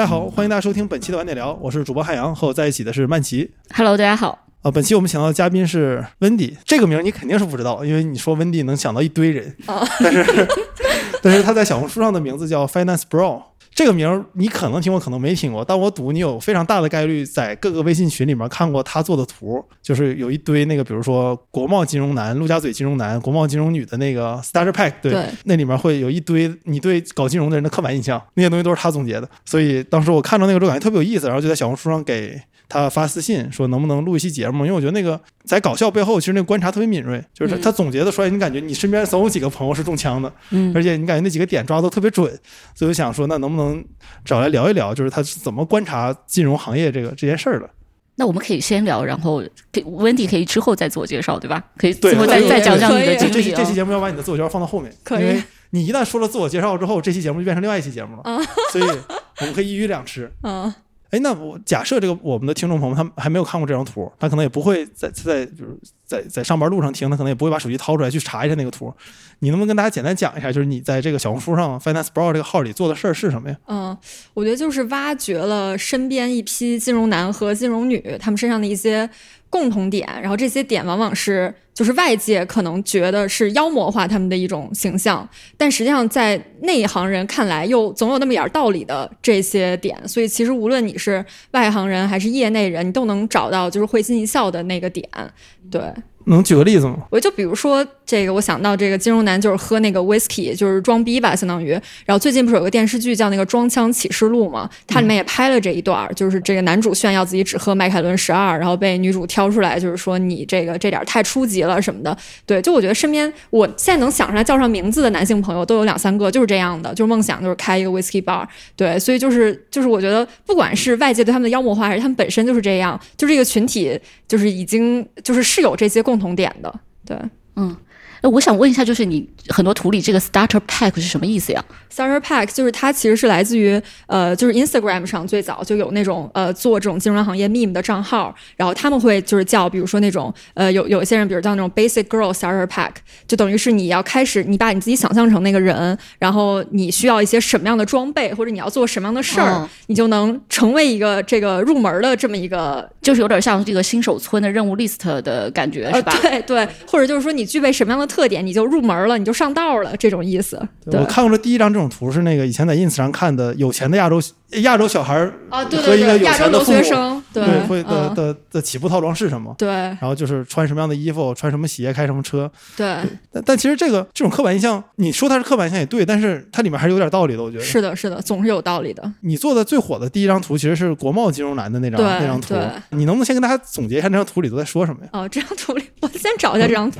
大家好，欢迎大家收听本期的晚点聊，我是主播汉阳，和我在一起的是曼奇。Hello，大家好。啊，本期我们请到的嘉宾是温迪，这个名儿你肯定是不知道，因为你说温迪能想到一堆人，但是 但是他在小红书上的名字叫 Finance Bro，这个名儿你可能听过，可能没听过，但我赌你有非常大的概率在各个微信群里面看过他做的图，就是有一堆那个，比如说国贸金融男、陆家嘴金融男、国贸金融女的那个 Starter Pack，对，对那里面会有一堆你对搞金融的人的刻板印象，那些东西都是他总结的，所以当时我看到那个之后感觉特别有意思，然后就在小红书上给。他发私信说能不能录一期节目，因为我觉得那个在搞笑背后，其实那个观察特别敏锐，就是他总结的出来，你感觉你身边总有几个朋友是中枪的，嗯而且你感觉那几个点抓的都特别准，所以我想说，那能不能找来聊一聊，就是他是怎么观察金融行业这个这件事儿的？那我们可以先聊，然后给温迪可以之后再自我介绍，对吧？可以对最后再再讲讲你的经历啊这期这。期节目要把你的自我介绍放到后面，可以因为你一旦说了自我介绍之后，这期节目就变成另外一期节目了，啊所以我们可以一鱼两吃。嗯哎，那我假设这个我们的听众朋友他还没有看过这张图，他可能也不会在在就是在在上班路上听，他可能也不会把手机掏出来去查一下那个图。你能不能跟大家简单讲一下，就是你在这个小红书上 Finance Bro 这个号里做的事儿是什么呀？嗯，我觉得就是挖掘了身边一批金融男和金融女他们身上的一些共同点，然后这些点往往是就是外界可能觉得是妖魔化他们的一种形象，但实际上在内行人看来又总有那么点道理的这些点，所以其实无论你是外行人还是业内人，你都能找到就是会心一笑的那个点，对。能举个例子吗？我就比如说这个，我想到这个金融男就是喝那个 whisky，就是装逼吧，相当于。然后最近不是有个电视剧叫那个《装腔启示录》嘛，它里面也拍了这一段儿，就是这个男主炫耀自己只喝麦凯伦十二，然后被女主挑出来，就是说你这个这点太初级了什么的。对，就我觉得身边我现在能想出来叫上名字的男性朋友都有两三个，就是这样的，就是梦想就是开一个 whisky bar。对，所以就是就是我觉得不管是外界对他们的妖魔化，还是他们本身就是这样，就这个群体就是已经就是是有这些共同点的。对。那我想问一下，就是你很多图里这个 starter pack 是什么意思呀？Starter Pack 就是它其实是来自于呃，就是 Instagram 上最早就有那种呃做这种金融行业 meme 的账号，然后他们会就是叫，比如说那种呃有有一些人，比如叫那种 Basic Girl Starter Pack，就等于是你要开始你把你自己想象成那个人，然后你需要一些什么样的装备，或者你要做什么样的事儿，嗯你就能成为一个这个入门的这么一个就是有点像这个新手村的任务 list 的感觉，是吧？呃、对对，或者就是说你具备什么样的特点，你就入门了，你就上道了这种意思。我看过的第一张这种图是那个以前在 ins 上看的，有钱的亚洲亚洲小孩儿啊，对对对，亚洲留学生，对会的嗯的的起步套装是什么？对然后就是穿什么样的衣服，穿什么鞋，开什么车。对。但但其实这个这种刻板印象，你说它是刻板印象也对，但是它里面还是有点道理的，我觉得。是的，是的，总是有道理的。你做的最火的第一张图其实是国贸金融男的那张那张图，你能不能先跟大家总结一下那张图里都在说什么呀？哦，这张图里，我先找一下这张图。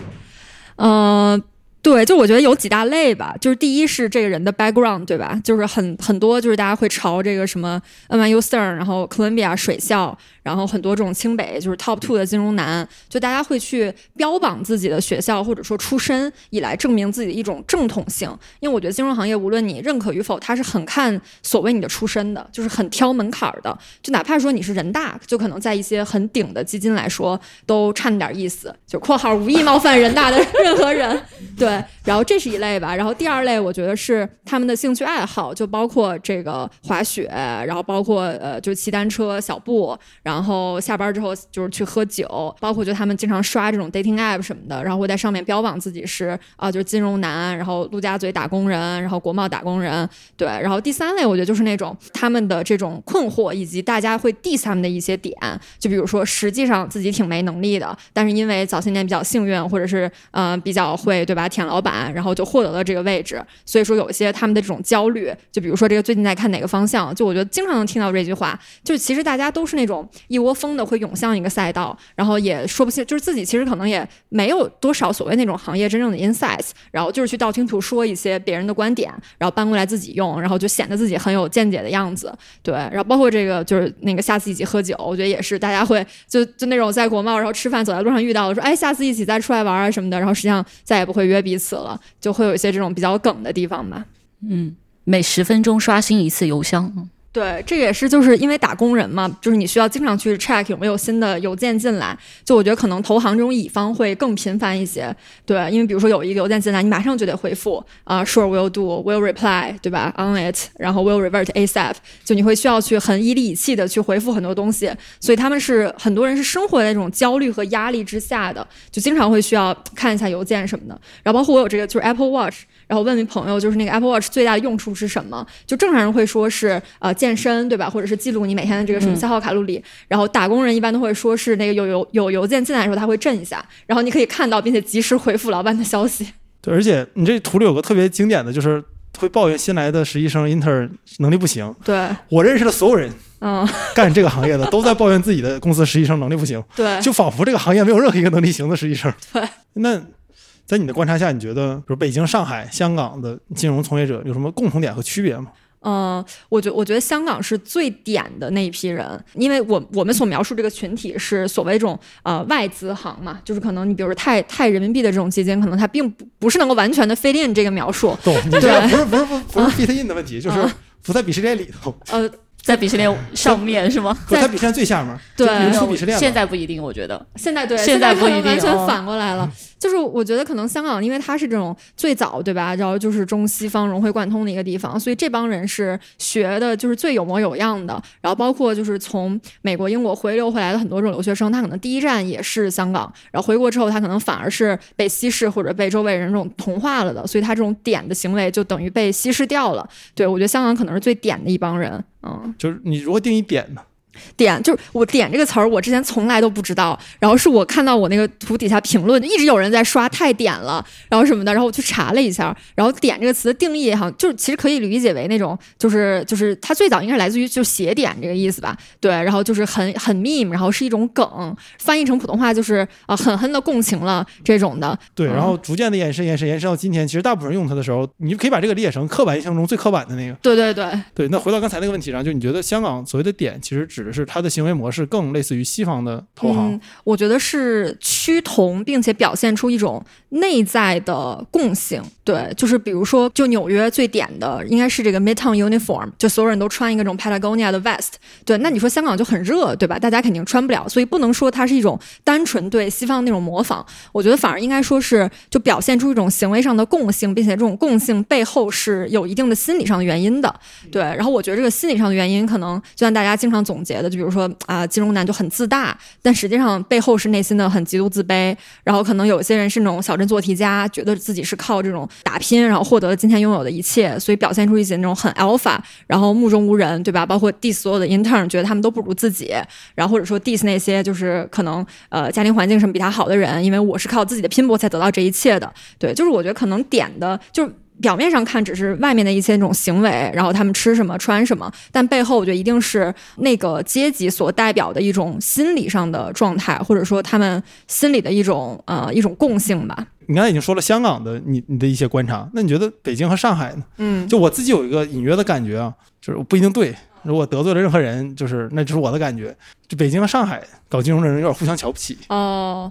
嗯、对，就我觉得有几大类吧，就是第一是这个人的 background，对吧？就是很很多，就是大家会朝这个什么 NYU Stern，然后哥伦比亚水校，然后很多这种清北就是 top two 的金融男，就大家会去标榜自己的学校或者说出身，以来证明自己的一种正统性。因为我觉得金融行业无论你认可与否，它是很看所谓你的出身的，就是很挑门槛儿的。就哪怕说你是人大，就可能在一些很顶的基金来说，都差那点意思。就（括号无意冒犯人大的 任何人）。对，然后这是一类吧。然后第二类，我觉得是他们的兴趣爱好，就包括这个滑雪，然后包括呃，就骑单车、小步，然后然后下班之后就是去喝酒，包括就他们经常刷这种 dating app 什么的，然后会在上面标榜自己是啊、就是金融男，然后陆家嘴打工人，然后国贸打工人，对。然后第三类，我觉得就是那种他们的这种困惑，以及大家会 diss 他们的一些点，就比如说实际上自己挺没能力的，但是因为早些年比较幸运，或者是呃比较会对吧舔老板，然后就获得了这个位置，所以说有一些他们的这种焦虑，就比如说这个最近在看哪个方向，就我觉得经常能听到这句话，就其实大家都是那种一窝蜂的会涌向一个赛道，然后也说不清，就是自己其实可能也没有多少所谓那种行业真正的 insights，然后就是去道听途说一些别人的观点，然后搬过来自己用，然后就显得自己很有见解的样子，对，然后包括这个就是那个下次一起喝酒，我觉得也是大家会就就那种在国贸然后吃饭走在路上遇到的说，哎，下次一起再出来玩啊什么的，然后实际上再也不会约彼此了，就会有一些这种比较梗的地方吧。嗯，每十分钟刷新一次邮箱。对，这也是就是因为打工人嘛，就是你需要经常去 check 有没有新的邮件进来。就我觉得可能投行这种乙方会更频繁一些。对，因为比如说有一个邮件进来，你马上就得回复啊，sure will do，will reply，对吧？on it，然后 will revert asap，就你会需要去很一力以气的去回复很多东西。所以他们是很多人是生活在这种焦虑和压力之下的，就经常会需要看一下邮件什么的。然后包括我有这个就是 Apple Watch。然后问你朋友，就是那个 Apple Watch 最大的用处是什么？就正常人会说是呃健身，对吧？或者是记录你每天的这个什么消耗卡路里。然后打工人一般都会说是那个有邮有邮件进来的时候，他会震一下，然后你可以看到并且及时回复老板的消息。对，而且你这图里有个特别经典的就是会抱怨新来的实习生 intern 能力不行。对，我认识的所有人，嗯，干这个行业的都在抱怨自己的公司实习生能力不行。对，就仿佛这个行业没有任何一个能力行的实习生。对，那。在你的观察下，你觉得比如北京、上海、香港的金融从业者有什么共同点和区别吗？嗯，我觉我觉得香港是最点的那一批人，因为我我们所描述这个群体是所谓这种呃外资行嘛，就是可能你比如说泰泰人民币的这种基金，可能它并不不是能够完全的 fit in 这个描述。懂，对，不是不是不不是 fit in 的问题，就是不在鄙视链里头。呃。在鄙视链上面是吗？在鄙视链最下面。对，出鄙视链。现在不一定，我觉得。现在对，现在不一定，完全反过来了。就是我觉得可能香港，因为它是这种最早对吧，然后就是中西方融会贯通的一个地方，所以这帮人是学的就是最有模有样的。然后包括就是从美国、英国回流回来的很多这种留学生，他可能第一站也是香港，然后回国之后他可能反而是被稀释或者被周围人这种同化了的，所以他这种点的行为就等于被稀释掉了。对我觉得香港可能是最点的一帮人。嗯，就是你如何定义点呢？点就是我点这个词儿，我之前从来都不知道。然后是我看到我那个图底下评论，一直有人在刷太点了，然后什么的。然后我去查了一下，然后点这个词的定义，好像就是其实可以理解为那种，就是就是它最早应该是来自于就斜点这个意思吧？对，然后就是很很 meme，然后是一种梗，翻译成普通话就是啊狠狠的共情了这种的。对，然后逐渐的延伸延伸延伸到今天，其实大部分人用它的时候，你就可以把这个理解成刻板印象中最刻板的那个。对对对对。那回到刚才那个问题上，就你觉得香港所谓的点，其实指的是它的行为模。式更类似于西方的投行，我觉得是趋同，并且表现出一种内在的共性。对，就是比如说，就纽约最点的应该是这个 Midtown Uniform，就所有人都穿一个这种 Patagonia 的 vest。对，那你说香港就很热，对吧？大家肯定穿不了，所以不能说它是一种单纯对西方那种模仿。我觉得反而应该说是就表现出一种行为上的共性，并且这种共性背后是有一定的心理上的原因的。对，然后我觉得这个心理上的原因，可能就像大家经常总结的，就比如说。啊，金融男就很自大，但实际上背后是内心的很极度自卑。然后可能有些人是那种小镇做题家，觉得自己是靠这种打拼，然后获得了今天拥有的一切，所以表现出一些那种很 alpha，然后目中无人，对吧？包括 diss 所有的 intern，觉得他们都不如自己，然后或者说 diss 那些就是可能呃家庭环境什么比他好的人，因为我是靠自己的拼搏才得到这一切的。对，就是我觉得可能点的就。表面上看只是外面的一些那种行为，然后他们吃什么穿什么，但背后我觉得一定是那个阶级所代表的一种心理上的状态，或者说他们心里的一种呃一种共性吧。你刚才已经说了香港的你你的一些观察，那你觉得北京和上海呢？嗯，就我自己有一个隐约的感觉啊，就是不一定对。如果得罪了任何人，就是那就是我的感觉。就北京和上海搞金融的人有点互相瞧不起。哦，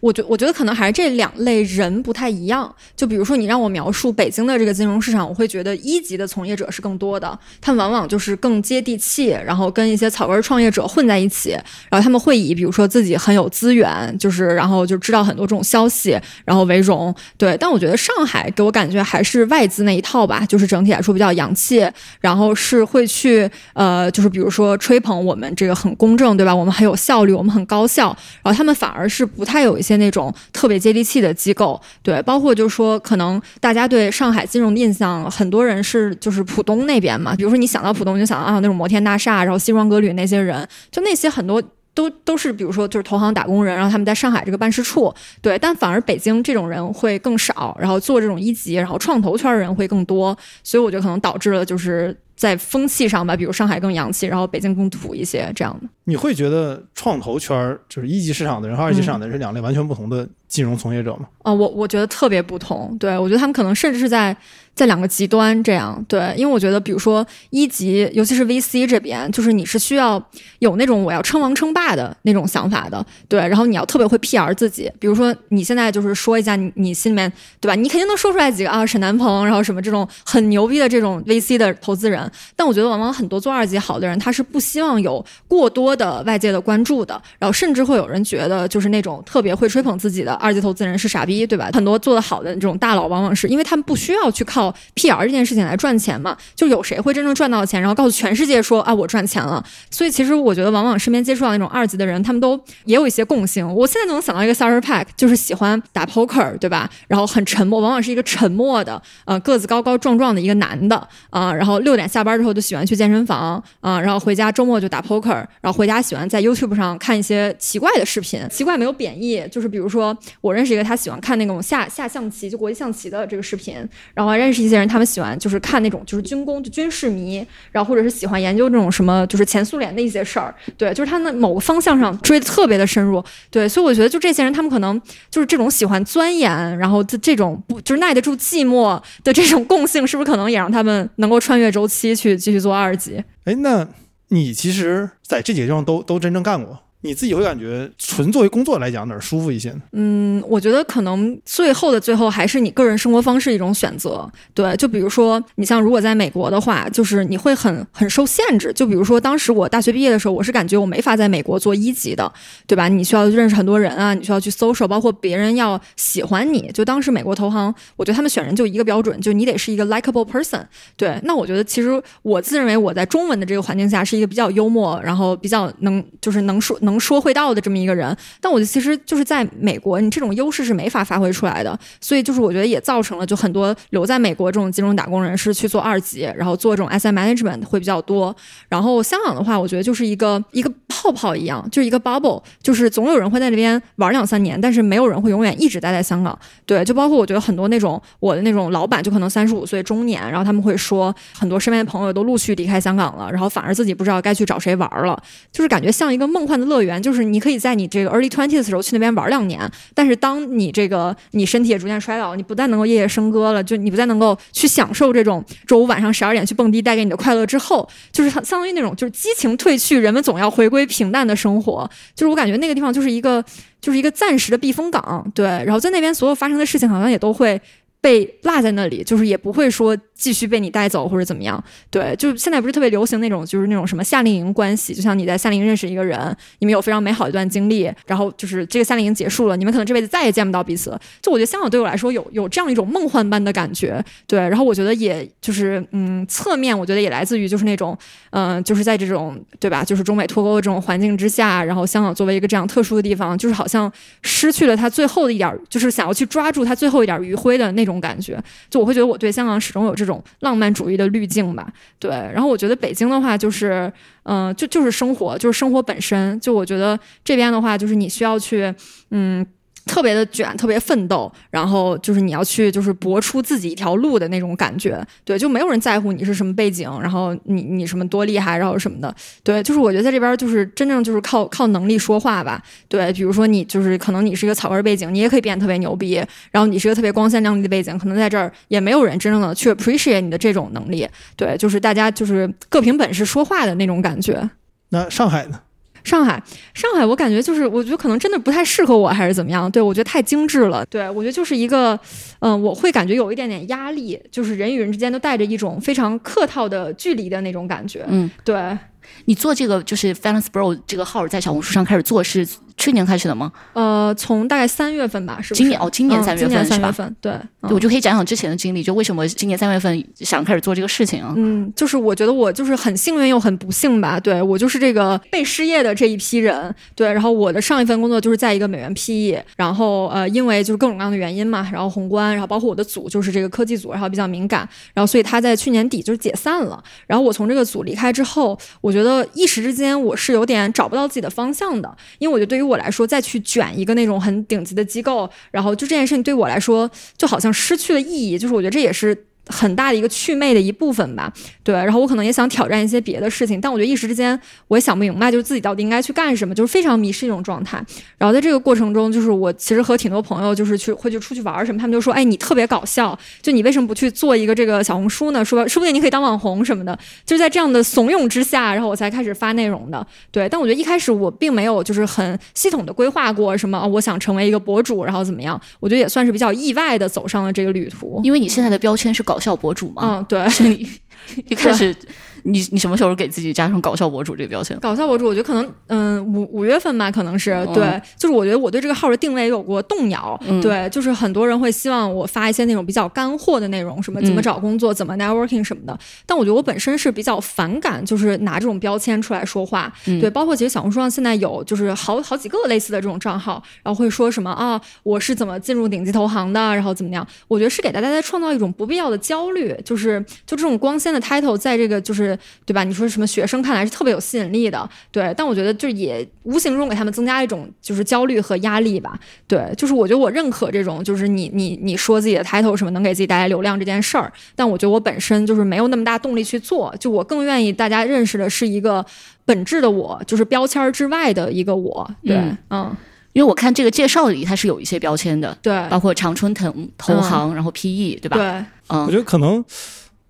我觉我觉得可能还是这两类人不太一样。就比如说你让我描述北京的这个金融市场，我会觉得一级的从业者是更多的，他们往往就是更接地气，然后跟一些草根创业者混在一起，然后他们会以比如说自己很有资源，就是然后就知道很多这种消息，然后为荣。对，但我觉得上海给我感觉还是外资那一套吧，就是整体来说比较洋气，然后是会去。呃，就是比如说吹捧我们这个很公正，对吧？我们很有效率，我们很高效。然后他们反而是不太有一些那种特别接地气的机构，对。包括就是说，可能大家对上海金融的印象，很多人是就是浦东那边嘛。比如说你想到浦东，你就想到啊那种摩天大厦，然后西装革履那些人，就那些很多。都都是，比如说就是投行打工人，然后他们在上海这个办事处，对，但反而北京这种人会更少，然后做这种一级，然后创投圈的人会更多，所以我觉得可能导致了就是在风气上吧，比如上海更洋气，然后北京更土一些这样的。你会觉得创投圈就是一级市场的人和二级市场的人是两类完全不同的金融从业者吗？啊、我我觉得特别不同。对我觉得他们可能甚至是在在两个极端这样。对，因为我觉得，比如说一级，尤其是 VC 这边，就是你是需要有那种我要称王称霸的那种想法的。对，然后你要特别会 PR 自己。比如说你现在就是说一下你你心里面对吧？你肯定能说出来几个啊，沈南鹏，然后什么这种很牛逼的这种 VC 的投资人。但我觉得往往很多做二级好的人，他是不希望有过多的外界的关注的，然后甚至会有人觉得就是那种特别会吹捧自己的二级投资人是傻逼，对吧？很多做得好的这种大佬，往往是因为他们不需要去靠 PR 这件事情来赚钱嘛，就有谁会真正赚到钱，然后告诉全世界说啊我赚钱了？所以其实我觉得往往身边接触到那种二级的人，他们都也有一些共性。我现在就能想到一个 s a r e r pack，就是喜欢打 poker，对吧？然后很沉默，往往是一个沉默的，呃，个子高高壮壮的一个男的啊、然后六点下班之后就喜欢去健身房啊、然后回家周末就打 poker，然后回家喜欢在 YouTube 上看一些奇怪的视频。奇怪没有贬义，就是比如说我认识一个他喜欢看那种下下象棋，就国际象棋的这个视频，然后认识一些人，他们喜欢就是看那种就是军工就军事迷，然后或者是喜欢研究这种什么就是前苏联的一些事儿，对，就是他们某个方向上追的特别的深入，对，所以我觉得就这些人，他们可能就是这种喜欢钻研，然后这这种不就是耐得住寂寞的这种共性，是不是可能也让他们能够穿越周期去继续做二级？哎，那你其实在这几个地方都都真正干过，你自己会感觉纯作为工作来讲哪儿舒服一些呢？嗯，我觉得可能最后的最后还是你个人生活方式一种选择。对，就比如说你像如果在美国的话，就是你会很很受限制。就比如说当时我大学毕业的时候，我是感觉我没法在美国做一级的，对吧？你需要认识很多人啊，你需要去 social，包括别人要喜欢你。就当时美国投行，我觉得他们选人就一个标准，就你得是一个 likeable person。对，那我觉得其实我自认为我在中文的这个环境下是一个比较幽默，然后比较能就是能说能说会道的这么一个人。但我觉得其实就是在美国，你这种优势是没法发挥出来的，所以就是我觉得也造成了就很多留在美国这种金融打工人士去做二级，然后做这种 asset management 会比较多。然后香港的话，我觉得就是一个一个泡泡一样，就是一个 bubble，就是总有人会在那边玩两三年，但是没有人会永远一直待在香港。对，就包括我觉得很多那种我的那种老板，就可能三十五岁中年，然后他们会说很多身边的朋友都陆续离开香港了，然后反而自己不知道该去找谁玩了，就是感觉像一个梦幻的乐乐园，就是你可以在你这个 early twenties 的时候去那边玩两年，但是当你这个你身体也逐渐衰老，你不但能够夜夜笙歌了，就你不再能够去享受这种周五晚上十二点去蹦迪带给你的快乐之后，就是相当于那种就是激情褪去，人们总要回归平淡的生活。就是我感觉那个地方就是一个就是一个暂时的避风港，对。然后在那边所有发生的事情好像也都会。被落在那里，就是也不会说继续被你带走或者怎么样。对，就现在不是特别流行那种，就是那种什么夏令营关系，就像你在夏令营认识一个人，你们有非常美好一段经历，然后就是这个夏令营结束了，你们可能这辈子再也见不到彼此。就我觉得香港对我来说有有这样一种梦幻般的感觉。对，然后我觉得也就是嗯，侧面我觉得也来自于就是那种嗯、就是在这种对吧，就是中美脱钩的这种环境之下，然后香港作为一个这样特殊的地方，就是好像失去了它最后的一点，就是想要去抓住它最后一点余晖的那种感觉。就我会觉得我对香港始终有这种浪漫主义的滤镜吧。对，然后我觉得北京的话就是，嗯、就就是生活，就是生活本身。就我觉得这边的话，就是你需要去，嗯。特别的卷，特别奋斗，然后就是你要去，就是搏出自己一条路的那种感觉，对，就没有人在乎你是什么背景，然后你你什么多厉害，然后什么的，对，就是我觉得在这边就是真正就是靠靠能力说话吧，对，比如说你就是可能你是一个草根背景，你也可以变得特别牛逼，然后你是一个特别光鲜亮丽的背景，可能在这儿也没有人真正的去 appreciate 你的这种能力，对，就是大家就是各凭本事说话的那种感觉。那上海呢？上海，上海，我感觉就是，我觉得可能真的不太适合我，还是怎么样？对我觉得太精致了。对我觉得就是一个，嗯、我会感觉有一点点压力，就是人与人之间都带着一种非常客套的距离的那种感觉。嗯，对，你做这个就是 f a l a n c e Bro 这个号在小红书上开始做是去年开始的吗？呃，从大概三月份吧，是不是？今年哦今年嗯三月今年份是吧三月份，对，嗯对我就可以讲讲之前的经历，就为什么今年三月份想开始做这个事情啊？嗯，就是我觉得我就是很幸运又很不幸吧，对我就是这个被失业的这一批人，对，然后我的上一份工作就是在一个美元 PE，然后呃，因为就是各种各样的原因嘛，然后宏观，然后包括我的组就是这个科技组，然后比较敏感，然后所以他在去年底就是解散了，然后我从这个组离开之后，我觉得一时之间我是有点找不到自己的方向的，因为我觉得对于我来说，再去卷一个那种很顶级的机构，然后就这件事情对我来说就好像失去了意义，就是我觉得这也是。很大的一个祛魅的一部分吧。对，然后我可能也想挑战一些别的事情，但我觉得一时之间我也想不明白，就是自己到底应该去干什么，就是非常迷失一种状态。然后在这个过程中，就是我其实和挺多朋友就是去会去出去玩什么，他们就说，哎，你特别搞笑，就你为什么不去做一个这个小红书呢？说说不定你可以当网红什么的。就是在这样的怂恿之下，然后我才开始发内容的。对，但我觉得一开始我并没有就是很系统的规划过什么，我想成为一个博主，然后怎么样？我觉得也算是比较意外的走上了这个旅途。因为你现在的标签是搞笑博主嘛，嗯，对，所以 一开始。你你什么时候给自己加上搞笑博主这个标签？搞笑博主，我觉得可能嗯五五月份吧，可能是对，就是我觉得我对这个号的定位有过动摇，对，就是很多人会希望我发一些那种比较干货的内容，什么怎么找工作，怎么 networking 什么的。但我觉得我本身是比较反感，就是拿这种标签出来说话，对，包括其实小红书上现在有就是好好几个类似的这种账号，然后会说什么啊，我是怎么进入顶级投行的，然后怎么样？我觉得是给大家在创造一种不必要的焦虑，就是就这种光鲜的 title 在这个就是。对吧？你说什么学生看来是特别有吸引力的，对，但我觉得就也无形中给他们增加一种就是焦虑和压力吧。对，就是我觉得我认可这种，就是你你你说自己的 title 什么能给自己带来流量这件事儿，但我觉得我本身就是没有那么大动力去做，就我更愿意大家认识的是一个本质的我，就是标签之外的一个我。对，嗯，因为我看这个介绍里它是有一些标签的，对，包括常春藤投行，然后 PE，对吧？对，嗯，我觉得可能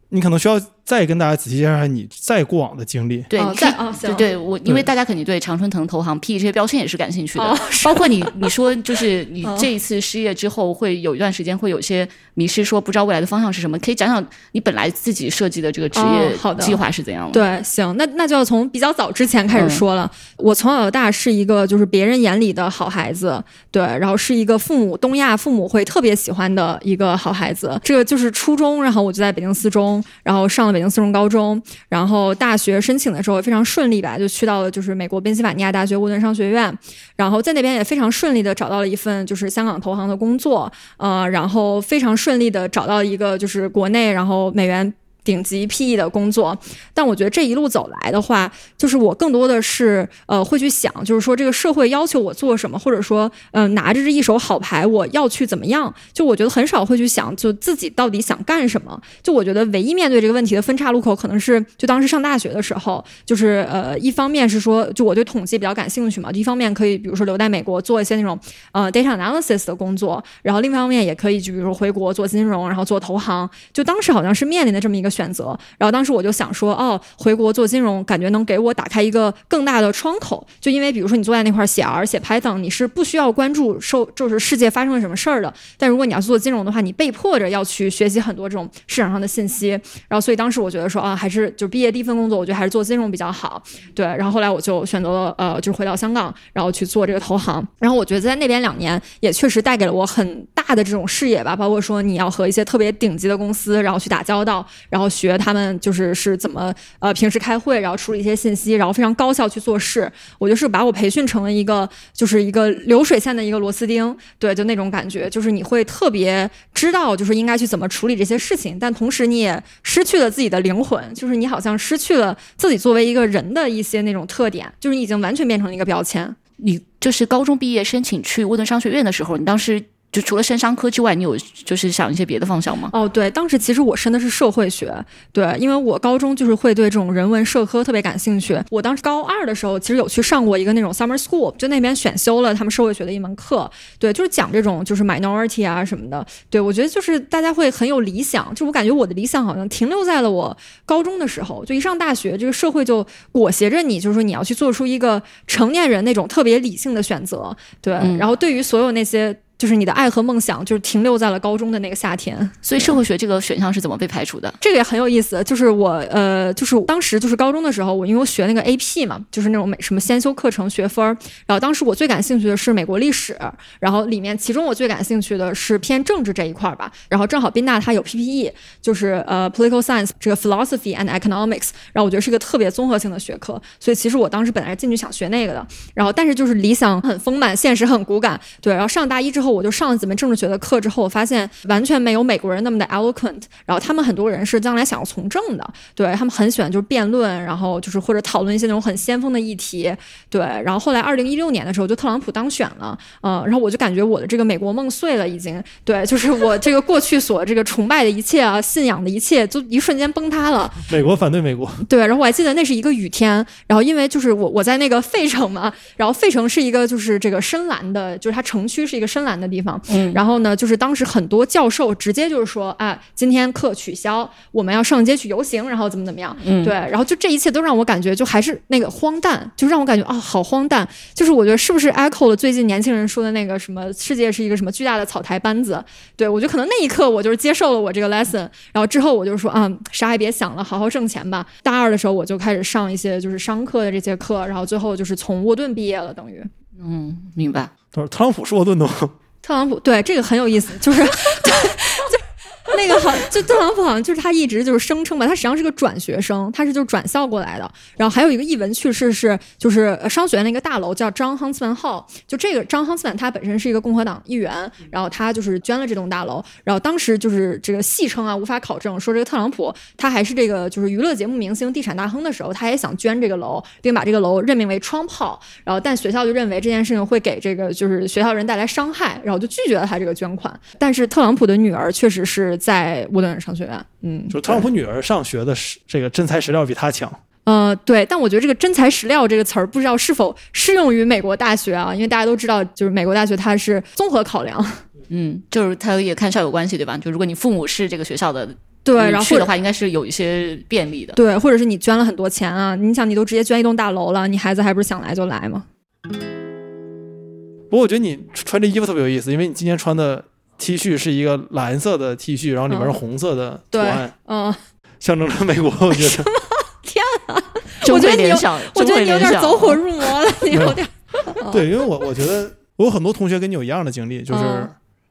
你可能需要。再跟大家仔细介绍一下你再过往的经历。对，在对对，我因为大家肯定对常春藤投行 PE 这些标签也是感兴趣的，包括你你说就是你这一次失业之后会有一段时间会有些迷失，说不知道未来的方向是什么，可以讲讲你本来自己设计的这个职业计划是怎样的？对，行，那那就要从比较早之前开始说了。我从小到大是一个就是别人眼里的好孩子，对，然后是一个父母东亚父母会特别喜欢的一个好孩子。这个就是初中，然后我就在北京四中，然后上了北京四中高中。然后大学申请的时候也非常顺利吧，就去到了就是美国宾夕法尼亚大学沃顿商学院，然后在那边也非常顺利的找到了一份就是香港投行的工作，呃，然后非常顺利的找到一个就是国内然后美元。顶级 PE 的工作，但我觉得这一路走来的话，就是我更多的是呃会去想，就是说这个社会要求我做什么，或者说嗯拿着这一手好牌，我要去怎么样？就我觉得很少会去想，就自己到底想干什么。就我觉得唯一面对这个问题的分岔路口，可能是就当时上大学的时候，就是呃一方面是说，就我对统计比较感兴趣嘛，一方面可以比如说留在美国做一些那种呃 data analysis 的工作，然后另一方面也可以就比如说回国做金融，然后做投行。就当时好像是面临的这么一个。选择，然后当时我就想说，哦，回国做金融，感觉能给我打开一个更大的窗口。就因为，比如说你坐在那块写 R、写 Python，你是不需要关注受就是世界发生了什么事儿的。但如果你要做金融的话，你被迫着要去学习很多这种市场上的信息。然后，所以当时我觉得说，啊，还是就毕业第一份工作，我觉得还是做金融比较好。对，然后后来我就选择了，呃，就是回到香港，然后去做这个投行。然后我觉得在那边两年，也确实带给了我很大的这种视野吧，包括说你要和一些特别顶级的公司，然后去打交道，然后。然后学他们就是是怎么呃平时开会，然后处理一些信息，然后非常高效去做事。我就是把我培训成了一个就是一个流水线的一个螺丝钉，对，就那种感觉，就是你会特别知道就是应该去怎么处理这些事情，但同时你也失去了自己的灵魂，就是你好像失去了自己作为一个人的一些那种特点，就是你已经完全变成了一个标签。你就是高中毕业申请去沃顿商学院的时候，你当时。就除了申商科之外，你有就是想一些别的方向吗？哦，对，当时其实我申的是社会学，对，因为我高中就是会对这种人文社科特别感兴趣。我当时高二的时候，其实有去上过一个那种 summer school，就那边选修了他们社会学的一门课，对，就是讲这种就是 minority 啊什么的。对我觉得就是大家会很有理想，就我感觉我的理想好像停留在了我高中的时候，就一上大学，这个社会就裹挟着你，就是说你要去做出一个成年人那种特别理性的选择，对，然后对于所有那些。就是你的爱和梦想，就是停留在了高中的那个夏天。所以社会学这个选项是怎么被排除的？这个也很有意思。就是我呃，就是当时就是高中的时候，我因为我学那个 AP 嘛，就是那种美什么先修课程学分儿。然后当时我最感兴趣的是美国历史，然后里面其中我最感兴趣的是偏政治这一块儿吧。然后正好宾大它有 PPE，就是呃 Political Science 这个 Philosophy and Economics。然后我觉得是一个特别综合性的学科，所以其实我当时本来进去想学那个的。然后但是就是理想很丰满，现实很骨感。对，然后上大一之后。后，我就上了几门政治学的课之后，我发现完全没有美国人那么的 eloquent。然后他们很多人是将来想要从政的，对他们很喜欢就是辩论，然后就是或者讨论一些那种很先锋的议题。对，然后后来二零一六年的时候，就特朗普当选了，嗯，然后我就感觉我的这个美国梦碎了，已经对，就是 我这个过去所这个崇拜的一切啊，信仰的一切，就一瞬间崩塌了。美国反对美国，对，然后我还记得那是一个雨天，然后因为就是我我在那个费城嘛，然后费城是一个就是这个深蓝的，就是它城区是一个深蓝的地方，嗯，然后呢，就是当时很多教授直接就是说，啊，今天课取消，我们要上街去游行，然后怎么怎么样，嗯对，然后就这一切都让我感觉就还是那个荒诞，就让我感觉啊、好荒诞，就是我觉得是不是 echo 了最近年轻人说的那个什么世界是一个什么巨大的草台班子，对我觉得可能那一刻我就是接受了我这个 lesson，然后之后我就说啊、啥也别想了，好好挣钱吧。大二的时候我就开始上一些就是商课的这些课，然后最后就是从沃顿毕业了，等于。嗯，明白。他说特朗普是沃顿的吗？特朗普对这个很有意思，就是就 那个好，就特朗普好像就是他一直就是声称吧，他实际上是个转学生，他是就转校过来的。然后还有一个译文趣事是，就是商学院那个大楼叫张亨斯曼号，就这个张亨斯曼他本身是一个共和党议员，然后他就是捐了这栋大楼。然后当时就是这个戏称啊，无法考证，说这个特朗普他还是这个就是娱乐节目明星、地产大亨的时候，他也想捐这个楼，并把这个楼任命为窗炮。然后但学校就认为这件事情会给这个就是学校人带来伤害，然后就拒绝了他这个捐款。但是特朗普的女儿确实是在沃顿商学院，嗯，就是特朗普女儿上学的是这个真材实料比他强。呃，对，但我觉得这个“真材实料”这个词儿，不知道是否适用于美国大学啊？因为大家都知道，就是美国大学它是综合考量，嗯，就是它也看校友关系，对吧？就如果你父母是这个学校的，对，然后去的话，应该是有一些便利的。对，或者是你捐了很多钱啊，你想你都直接捐一栋大楼了，你孩子还不是想来就来吗？不过我觉得你穿这衣服特别有意思，因为你今天穿的 T 恤是一个蓝色的 T 恤，然后里面是红色的图案，，嗯，象征着美国。我觉得。中我觉得你我觉得你有点走火入魔了，你有点，对，因为我我觉得我有很多同学跟你有一样的经历，就是嗯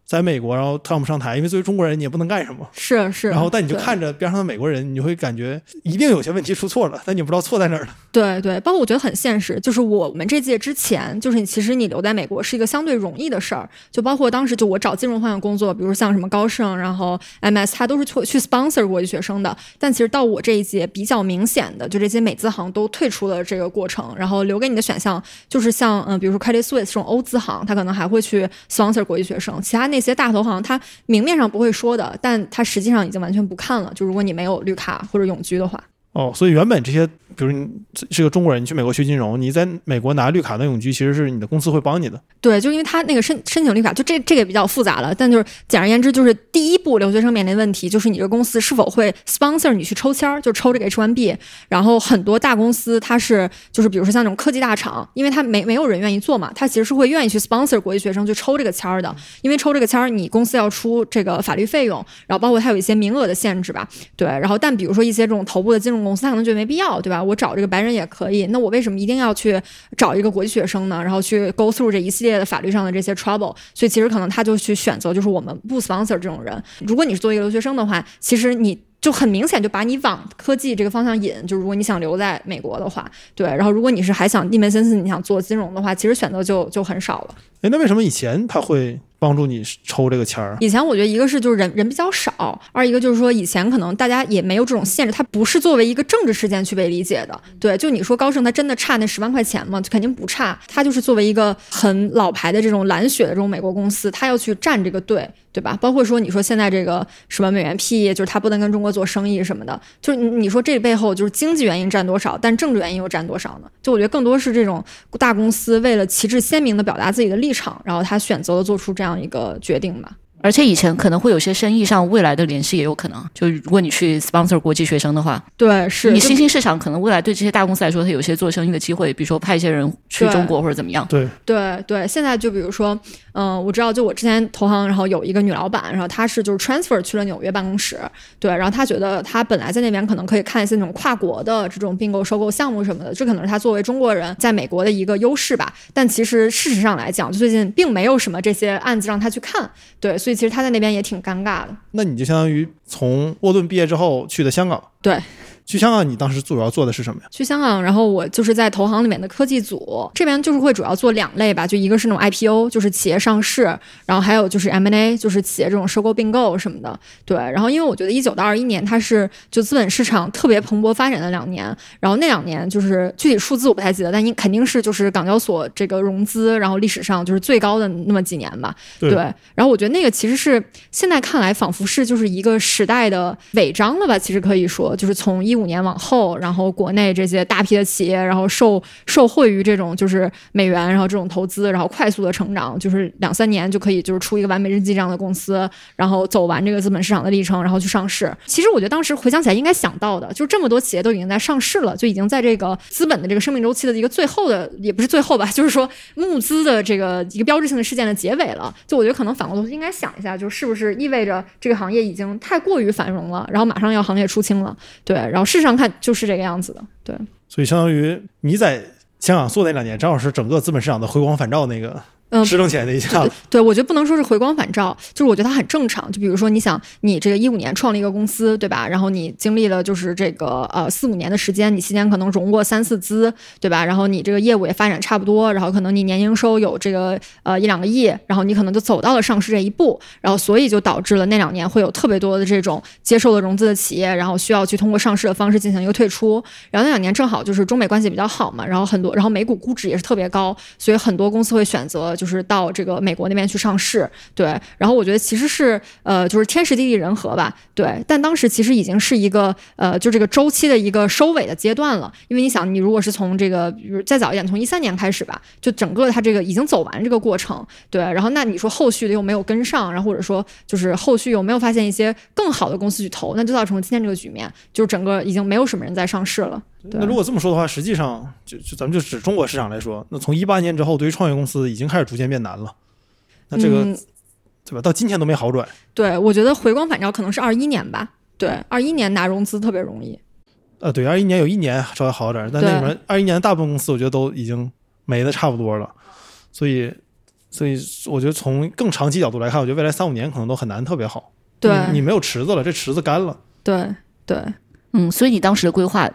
在美国，然后特朗普上台，因为作为中国人你也不能干什么，是是，然后但你就看着边上的美国人，你就会感觉一定有些问题出错了，但你不知道错在哪儿了。对对，包括我觉得很现实，就是我们这届之前，就是你其实你留在美国是一个相对容易的事儿，就包括当时就我找金融方向工作，比如像什么高盛，然后 MS，它都是去去 sponsor 国际学生的。但其实到我这一届比较明显的，就这些美资行都退出了这个过程，然后留给你的选项就是像嗯、比如说 Credit Suisse 这种欧资行，它可能还会去 sponsor 国际学生，其他那那些大投行他明面上不会说的，但他实际上已经完全不看了。就如果你没有绿卡或者永居的话。哦，所以原本这些，比如你是个中国人，你去美国学金融，你在美国拿绿卡的永居，其实是你的公司会帮你的。对，就因为他那个申申请绿卡，就这这个比较复杂了。但就是简而言之，就是第一步留学生面临问题，就是你这公司是否会 sponsor 你去抽签儿，就抽这个 H1B。然后很多大公司它是就是比如说像那种科技大厂，因为它没没有人愿意做嘛，它其实是会愿意去 sponsor 国际学生去抽这个签儿的。因为抽这个签儿，你公司要出这个法律费用，然后包括它有一些名额的限制吧。对，然后但比如说一些这种头部的金融公司，他可能觉得没必要，对吧？我找这个白人也可以，那我为什么一定要去找一个国际学生呢？然后去 go through 这一系列的法律上的这些 trouble，所以其实可能他就去选择就是我们不 sponsor 这种人。如果你是作为一个留学生的话，其实你。就很明显就把你往科技这个方向引，就如果你想留在美国的话，对，然后如果你是还想一门心思你想做金融的话，其实选择就就很少了。哎，那为什么以前他会帮助你抽这个签儿？以前我觉得一个是就是人人比较少，二一个就是说以前可能大家也没有这种限制，它不是作为一个政治事件去被理解的。对，就你说高盛他真的差那十万块钱吗？肯定不差，他就是作为一个很老牌的这种蓝血的这种美国公司，他要去站这个队，对吧？包括说你说现在这个什么美元 P，就是他不能跟中国做生意什么的，就是你你说这背后就是经济原因占多少，但政治原因又占多少呢？就我觉得更多是这种大公司为了旗帜鲜明的表达自己的立场，然后他选择了做出这样这样一个决定吧。而且以前可能会有些生意上未来的联系，也有可能。就如果你去 sponsor 国际学生的话，对，是你新兴市场可能未来对这些大公司来说，它有些做生意的机会，比如说派一些人去中国或者怎么样。对，对对，现在就比如说，嗯、我知道，就我之前投行，然后有一个女老板，然后她是就是 transfer 去了纽约办公室，对，然后她觉得她本来在那边可能可以看一些那种跨国的这种并购、收购项目什么的，这可能是她作为中国人在美国的一个优势吧。但其实事实上来讲，就最近并没有什么这些案子让她去看，对，所以其实他在那边也挺尴尬的。那你就相当于从沃顿毕业之后去的香港。对，去香港，你当时主要做的是什么呀？去香港，然后我就是在投行里面的科技组，这边就是会主要做两类吧，就一个是那种 IPO，就是企业上市，然后还有就是 M&A，就是企业这种收购并购什么的。对，然后因为我觉得一九到二一年它是就资本市场特别蓬勃发展的两年，然后那两年就是具体数字我不太记得，但你肯定是就是港交所这个融资，然后历史上就是最高的那么几年吧。对，然后我觉得那个其实是现在看来仿佛是就是一个时代的尾章了吧，其实可以说就是从一五年往后。然后国内这些大批的企业，然后受受惠于这种就是美元，然后这种投资，然后快速的成长，就是两三年就可以就是出一个完美日记这样的公司，然后走完这个资本市场的历程，然后去上市。其实我觉得当时回想起来应该想到的，就是这么多企业都已经在上市了，就已经在这个资本的这个生命周期的一个最后的，也不是最后吧，就是说募资的这个一个标志性的事件的结尾了。就我觉得可能反过头应该想一下，就是不是意味着这个行业已经太过于繁荣了，然后马上要行业出清了。对，然后事实上看就是这个样子的，对。所以相当于你在香港做那两年，正好是整个资本市场的回光返照那个。嗯，支棱起来的一下，对我觉得不能说是回光返照，就是我觉得它很正常。就比如说，你想你这个一五年创立一个公司，对吧？然后你经历了就是这个呃四五年的时间，你期间可能融过三四资，对吧？然后你这个业务也发展差不多，然后可能你年营收有这个呃一两个亿，然后你可能就走到了上市这一步，然后所以就导致了那两年会有特别多的这种接受了融资的企业，然后需要去通过上市的方式进行一个退出。然后那两年正好就是中美关系比较好嘛，然后很多，然后美股估值也是特别高，所以很多公司会选择。就是到这个美国那边去上市，对，然后我觉得其实是呃，就是天时地利人和吧，对。但当时其实已经是一个呃，就这个周期的一个收尾的阶段了，因为你想，你如果是从这个，比如再早一点，从一三年开始吧，就整个它这个已经走完这个过程，对。然后那你说后续的又没有跟上，然后或者说就是后续有没有发现一些更好的公司去投，那就造成了今天这个局面，就是整个已经没有什么人在上市了。那如果这么说的话，实际上就就咱们就指中国市场来说，那从一八年之后，对于创业公司已经开始逐渐变难了。那这个，对吧？到今天都没好转。对，我觉得回光返照可能是二一年吧。对，二一年拿融资特别容易。呃，对，二一年有一年稍微好点，但那里面二一年大部分公司我觉得都已经没的差不多了。所以，所以我觉得从更长期角度来看，我觉得未来三五年可能都很难特别好。对，你没有池子了，这池子干了。对对，嗯，所以你当时的规划。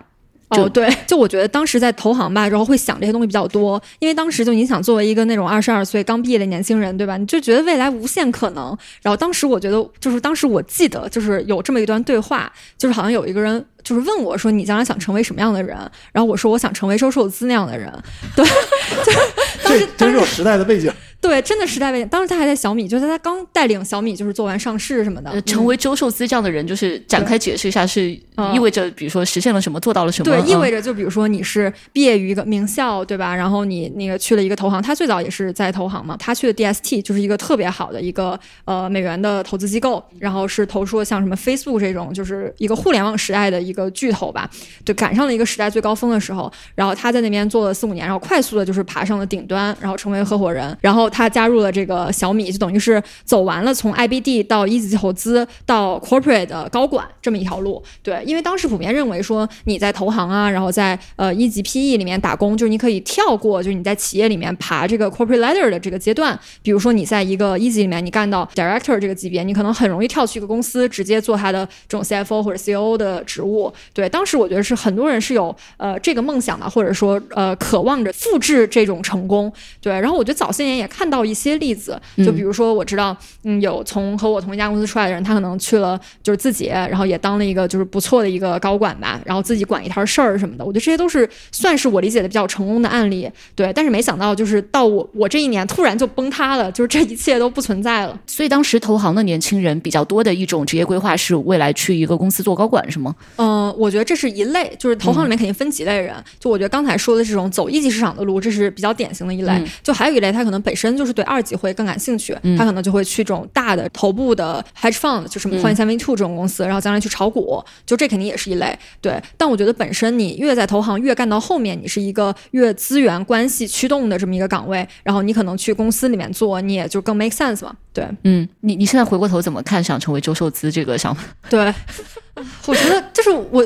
哦，对，就我觉得当时在投行吧，然后会想这些东西比较多，因为当时就你想作为一个那种二十二岁刚毕业的年轻人，对吧？你就觉得未来无限可能。然后当时我觉得，就是当时我记得，就是有这么一段对话，就是好像有一个人就是问我说：“你将来想成为什么样的人？”然后我说：“我想成为周受资那样的人。”对，这真是有时代的背景。对，真的时代背景。当时他还在小米，就是他刚带领小米，就是做完上市什么的。成为周寿资这样的人，就是展开解释一下，是意味着，比如说实现了什么，做到了什么？对，意味着就比如说你是毕业于一个名校，对吧？然后你那个去了一个投行，他最早也是在投行嘛，他去的 DST 就是一个特别好的一个呃美元的投资机构，然后是投出了像什么 Facebook 这种，就是一个互联网时代的一个巨头吧，就赶上了一个时代最高峰的时候。然后他在那边做了四五年，然后快速的就是爬上了顶端，然后成为合伙人，然后。他加入了这个小米，就等于是走完了从 IBD 到一级投资到 corporate 的高管这么一条路。对，因为当时普遍认为说你在投行啊，然后在呃一级 PE 里面打工，就是你可以跳过，就是你在企业里面爬这个 corporate ladder 的这个阶段。比如说你在一个一级里面，你干到 director 这个级别，你可能很容易跳去一个公司，直接做他的这种 CFO 或者 COO 的职务。对，当时我觉得是很多人是有呃这个梦想的，或者说呃渴望着复制这种成功。对，然后我觉得早些年也看。到一些例子，就比如说我知道，嗯，有从和我同一家公司出来的人，他可能去了就是自己，然后也当了一个就是不错的一个高管吧，然后自己管一摊事儿什么的。我觉得这些都是算是我理解的比较成功的案例，对。但是没想到就是到我我这一年突然就崩塌了，就是这一切都不存在了。所以当时投行的年轻人比较多的一种职业规划是未来去一个公司做高管，是吗？嗯，我觉得这是一类，就是投行里面肯定分几类人。就我觉得刚才说的这种走一级市场的路，这是比较典型的一类。就还有一类，他可能本身。就是对二级会更感兴趣，他可能就会去这种大的头部的 hedge fund，就什么幻影三 v two 这种公司，然后将来去炒股，就这肯定也是一类。对，但我觉得本身你越在投行越干到后面，你是一个越资源关系驱动的这么一个岗位，然后你可能去公司里面做，你也就更 make sense 嘛。对，嗯，你你现在回过头怎么看想成为周受资这个想法？对，我觉得就是我。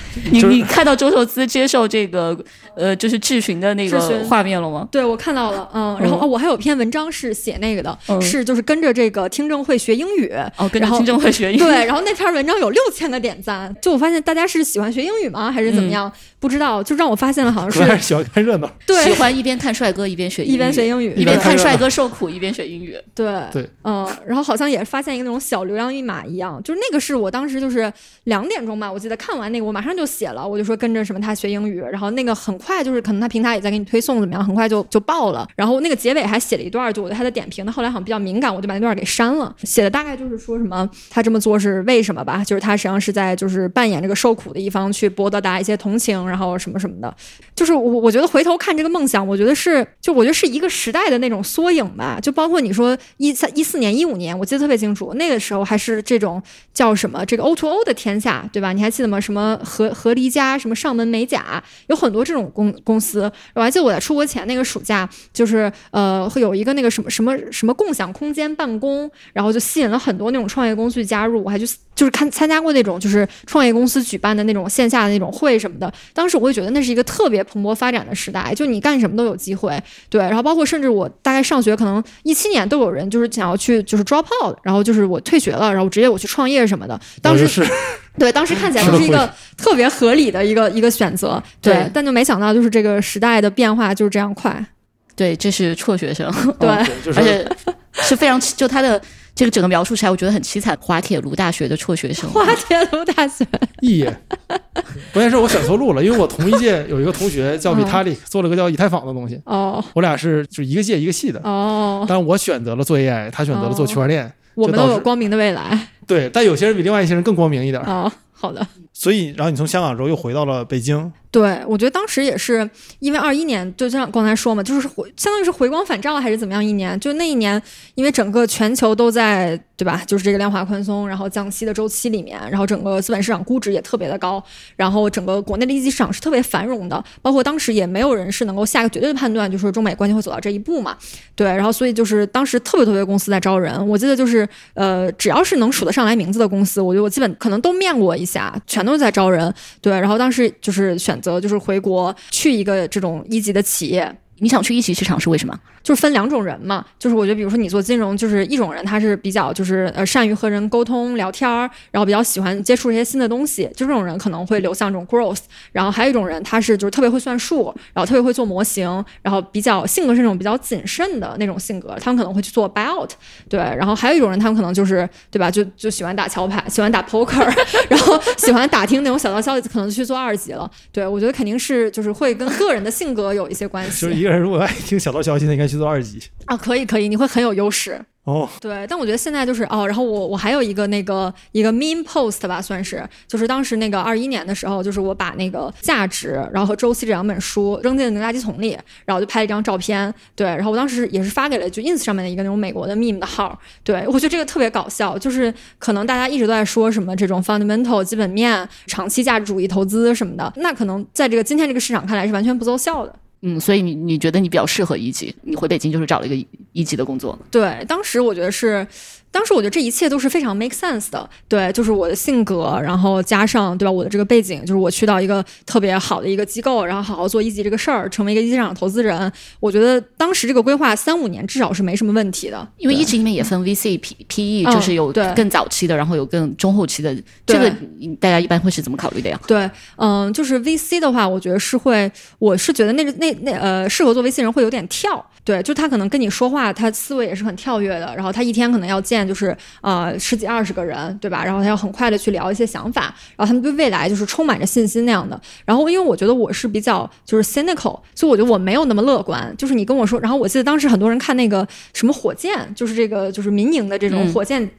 你你看到周寿资接受这个呃，就是质询的那个画面了吗？对，我看到了，嗯，然后哦，我还有篇文章是写那个的，是就是跟着这个听证会学英语，哦，跟着听证会学英语，对，然后那篇文章有六千个点赞，就我发现大家是喜欢学英语吗，还是怎么样？不知道，就让我发现了，好像是喜欢看热闹，对，喜欢一边看帅哥一边学一边学英语，一边看帅哥受苦一边学英语，对。对，嗯，然后好像也发现一个那种小流量密码一样，就是那个是我当时就是两点钟吧，我记得看完那个我马上就写了，我就说跟着什么他学英语，然后那个很快就是可能他平台也在给你推送怎么样，很快就就爆了，然后那个结尾还写了一段，就我对他的点评，那后来好像比较敏感，我就把那段给删了，写的大概就是说什么他这么做是为什么吧，就是他实际上是在就是扮演这个受苦的一方去博得大家一些同情，然后什么什么的。就是我，我觉得回头看这个梦想，我觉得是，就我觉得是一个时代的那种缩影吧。就包括你说一三一四年、一五年，我记得特别清楚，那个时候还是这种叫什么这个 O to O 的天下，对吧？你还记得吗？什么和和离家，什么上门美甲，有很多这种公公司。我还记得我在出国前那个暑假，就是呃会有一个那个什么什么什么共享空间办公，然后就吸引了很多那种创业公司去加入。我还去就是看参加过那种就是创业公司举办的那种线下的那种会什么的。当时我会觉得那是一个特别蓬勃发展的时代，就你干什么都有机会，对。然后包括甚至我大概上学，可能一七年都有人就是想要去就是 drop out，然后就是我退学了，然后直接我去创业什么的。当时是，对，当时看起来就是一个特别合理的一个一个选择，对。但就没想到就是这个时代的变化就是这样快，对，这是辍学生，对，而且是非常就他的。这个整个描述起来，我觉得很凄惨。滑铁卢大学的辍学生，滑铁卢大学，意义。关键是我选错路了，因为我同一届有一个同学叫 Vitalik，做了个叫以太坊的东西。哦，我俩是就一个届一个系的。哦，但我选择了做 AI，他选择了做区块链。我们都有光明的未来。对，但有些人比另外一些人更光明一点。哦，好的。所以，然后你从香港之后又回到了北京。对，我觉得当时也是因为二一年，就像刚才说嘛，就是回相当于是回光返照还是怎么样一年？就那一年，因为整个全球都在对吧？就是这个量化宽松，然后降息的周期里面，然后整个资本市场估值也特别的高，然后整个国内的一级市场是特别繁荣的，包括当时也没有人是能够下个绝对的判断，就是中美关系会走到这一步嘛？对，然后所以就是当时特别特别公司在招人，我记得就是呃，只要是能数得上来名字的公司，我觉得我基本可能都面过一下，全都在招人。对，然后当时就是选。择就是回国去一个这种一级的企业。你想去一级市场是为什么？就是分两种人嘛，就是我觉得，比如说你做金融，就是一种人，他是比较就是呃善于和人沟通聊天儿，然后比较喜欢接触一些新的东西，就这种人可能会流向这种 growth。然后还有一种人，他是就是特别会算数，然后特别会做模型，然后比较性格是那种比较谨慎的那种性格，他们可能会去做 buyout。对，然后还有一种人，他们可能就是对吧，就就喜欢打桥牌，喜欢打 poker，然后喜欢打听那种小道消息，可能去做二级了。对，我觉得肯定是就是会跟个人的性格有一些关系。如果爱听小道消息，那应该去。做二级啊，可以可以，你会很有优势。哦，对，但我觉得现在就是哦，然后我我还有一个那个一个 meme post 吧，算是，就是当时那个二一年的时候，就是我把那个价值，然后和周期这两本书扔进那个垃圾桶里，然后就拍了一张照片，对，然后我当时也是发给了就 ins 上面的一个那种美国的 meme 的号，对我觉得这个特别搞笑，就是可能大家一直都在说什么这种 fundamental 基本面、长期价值主义投资什么的，那可能在这个今天这个市场看来是完全不奏效的。嗯，所以你你觉得你比较适合一级，你回北京就是找了一个一级的工作。对，当时我觉得是。当时我觉得这一切都是非常 make sense 的，对，就是我的性格，然后加上对吧，我的这个背景，就是我去到一个特别好的一个机构，然后好好做一级这个事儿，成为一个一级市场投资人，我觉得当时这个规划三五年至少是没什么问题的。因为一级里面也分 VC、P、PE，就是有更早期的，然后有更中后期的，这个大家一般会是怎么考虑的呀？对，嗯，就是 VC 的话，我觉得是会，我是觉得那个那那呃，适合做 VC 人会有点跳。对，就他可能跟你说话，他思维也是很跳跃的。然后他一天可能要见就是呃十几二十个人，对吧？然后他要很快的去聊一些想法，然后他们对未来就是充满着信心那样的。然后因为我觉得我是比较就是 cynical，所以我觉得我没有那么乐观。就是你跟我说，然后我记得当时很多人看那个什么火箭，就是这个就是民营的这种火箭，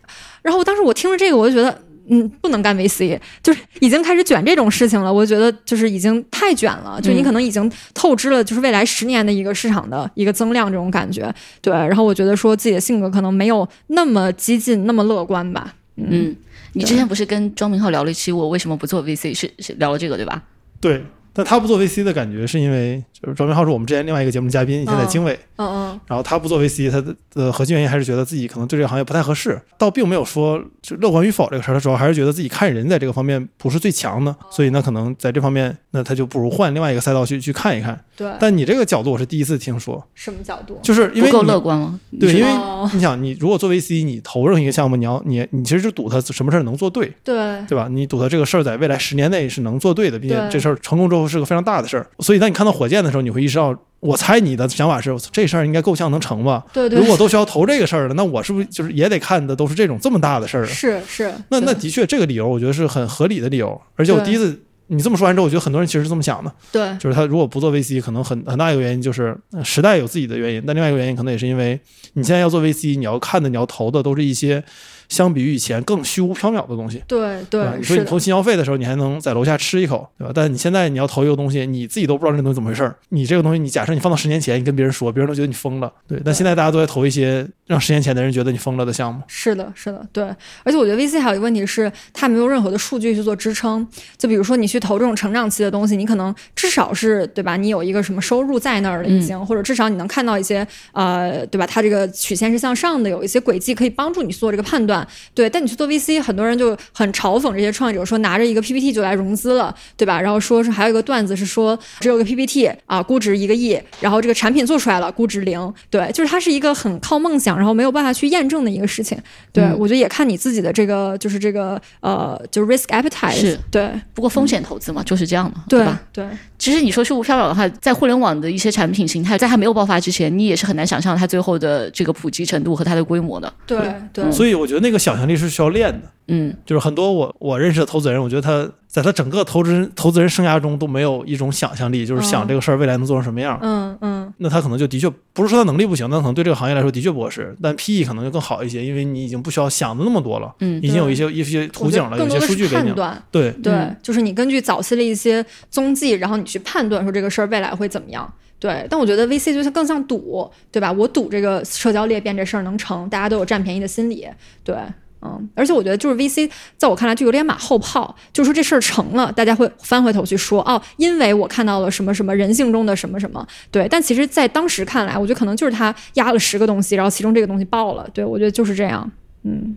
然后当时我听了这个，我就觉得。嗯，不能干 VC，就是已经开始卷这种事情了。我觉得就是已经太卷了，就你可能已经透支了，就是未来十年的一个市场的一个增量这种感觉。对，然后我觉得说自己的性格可能没有那么激进，那么乐观吧。嗯，你之前不是跟庄明浩聊了一期我为什么不做 VC，是是聊了这个对吧？对。但他不做 VC 的感觉是因为就是庄明浩是我们之前另外一个节目的嘉宾，以前在经纬，嗯嗯然后他不做 VC，他的的核心原因还是觉得自己可能对这个行业不太合适，倒并没有说就乐观与否这个事儿，他主要还是觉得自己看人在这个方面不是最强的，所以那可能在这方面，那他就不如换另外一个赛道去去看一看。对，但你这个角度我是第一次听说，什么角度？就是因为不够你乐观了。对，因为哦你想，你如果做 VC，你投任何一个项目，你要你你其实就赌他什么事儿能做对，对对吧？你赌他这个事儿在未来十年内是能做对的，并且这事儿成功之后是个非常大的事儿。所以当你看到火箭的时候，你会意识到，我猜你的想法是这事儿应该够呛能成吧？对对，如果都需要投这个事儿了，那我是不是就是也得看的都是这种这么大的事儿啊？是是，那那的确这个理由我觉得是很合理的理由，而且我第一次。你这么说完之后，我觉得很多人其实是这么想的，对。就是他如果不做 VC，可能很很大一个原因就是呃时代有自己的原因，但另外一个原因可能也是因为你现在要做 VC，你要看的、你要投的都是一些相比于以前更虚无缥缈的东西。对？对，你说你投新消费的时候，你还能在楼下吃一口，对吧？但你现在你要投一个东西，你自己都不知道这东西怎么回事儿。你这个东西，你假设你放到十年前，你跟别人说，别人都觉得你疯了，对。但现在大家都在投一些让十年前的人觉得你疯了的项目。是的，是的，对。而且我觉得 VC 还有一个问题是，它没有任何的数据去做支撑。就比如说你去投这种成长期的东西，你可能至少是对吧？你有一个什么收入在那儿了已经，或者至少你能看到一些呃，对吧？它这个曲线是向上的，有一些轨迹可以帮助你做这个判断。对，但你去做 VC，很多人就很嘲讽这些创业者，说拿着一个 PPT 就来融资了，对吧？然后说是还有一个段子是说，只有个 PPT 啊，估值一个亿，然后这个产品做出来了，估值零。对，就是它是一个很靠梦想，然后没有办法去验证的一个事情。对、嗯我觉得也看你自己的这个，就是这个呃，就是 risk appetite。是对不过风险投资嘛，就是这样嘛，对吧？对其实你说虚无缥缈的话，在互联网的一些产品形态，在它没有爆发之前，你也是很难想象它最后的这个普及程度和它的规模的。对对嗯所以我觉得那个想象力是需要练的。嗯，就是很多我我认识的投资人，我觉得他在他整个投资人投资人生涯中都没有一种想象力，就是想哦这个事儿未来能做成什么样。嗯嗯那他可能就的确不是说他能力不行，那可能对这个行业来说的确不合适。但 PE 可能就更好一些，因为你已经不需要想的那么多了，嗯已经有一些一些图景了，有一些数据给你。判断。对，对，嗯就是你根据早期的一些踪迹，然后你去判断说这个事儿未来会怎么样。对，但我觉得 VC 就像更像赌，对吧？我赌这个社交裂变这事儿能成，大家都有占便宜的心理。对，嗯，而且我觉得就是 VC，在我看来就有点马后炮，就是说这事儿成了，大家会翻回头去说哦，因为我看到了什么什么人性中的什么什么。对，但其实，在当时看来，我觉得可能就是他压了十个东西，然后其中这个东西爆了。对我觉得就是这样。嗯，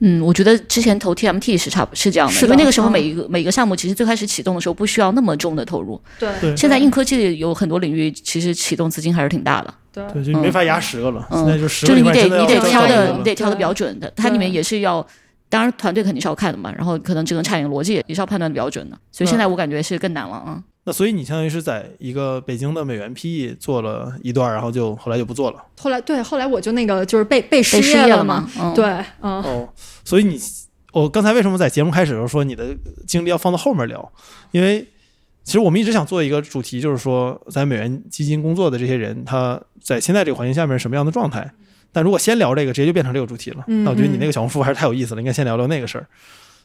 嗯，我觉得之前投 TMT 是差不是这样的，是的因为那个时候嗯每一个、每个项目其实最开始启动的时候不需要那么重的投入，对对现在硬科技有很多领域其实启动资金还是挺大的，对对，就没法压十个了。嗯现在就十就是你得你得挑的你得挑的对比较准的，它里面也是要。当然，团队肯定是要看的嘛，然后可能整个产业逻辑也是要判断的比较准的，所以现在我感觉是更难了啊。那所以你相当于是在一个北京的美元 PE 做了一段，然后就后来就不做了。后来对，后来我就那个就是被被失业了嘛？嗯，对，嗯，哦，所以你，我刚才为什么在节目开始的时候说你的经历要放到后面聊？因为其实我们一直想做一个主题，就是说在美元基金工作的这些人，他在现在这个环境下面是什么样的状态？但如果先聊这个，直接就变成这个主题了。嗯那我觉得你嗯那个小红书还是太有意思了，应该先聊聊那个事儿。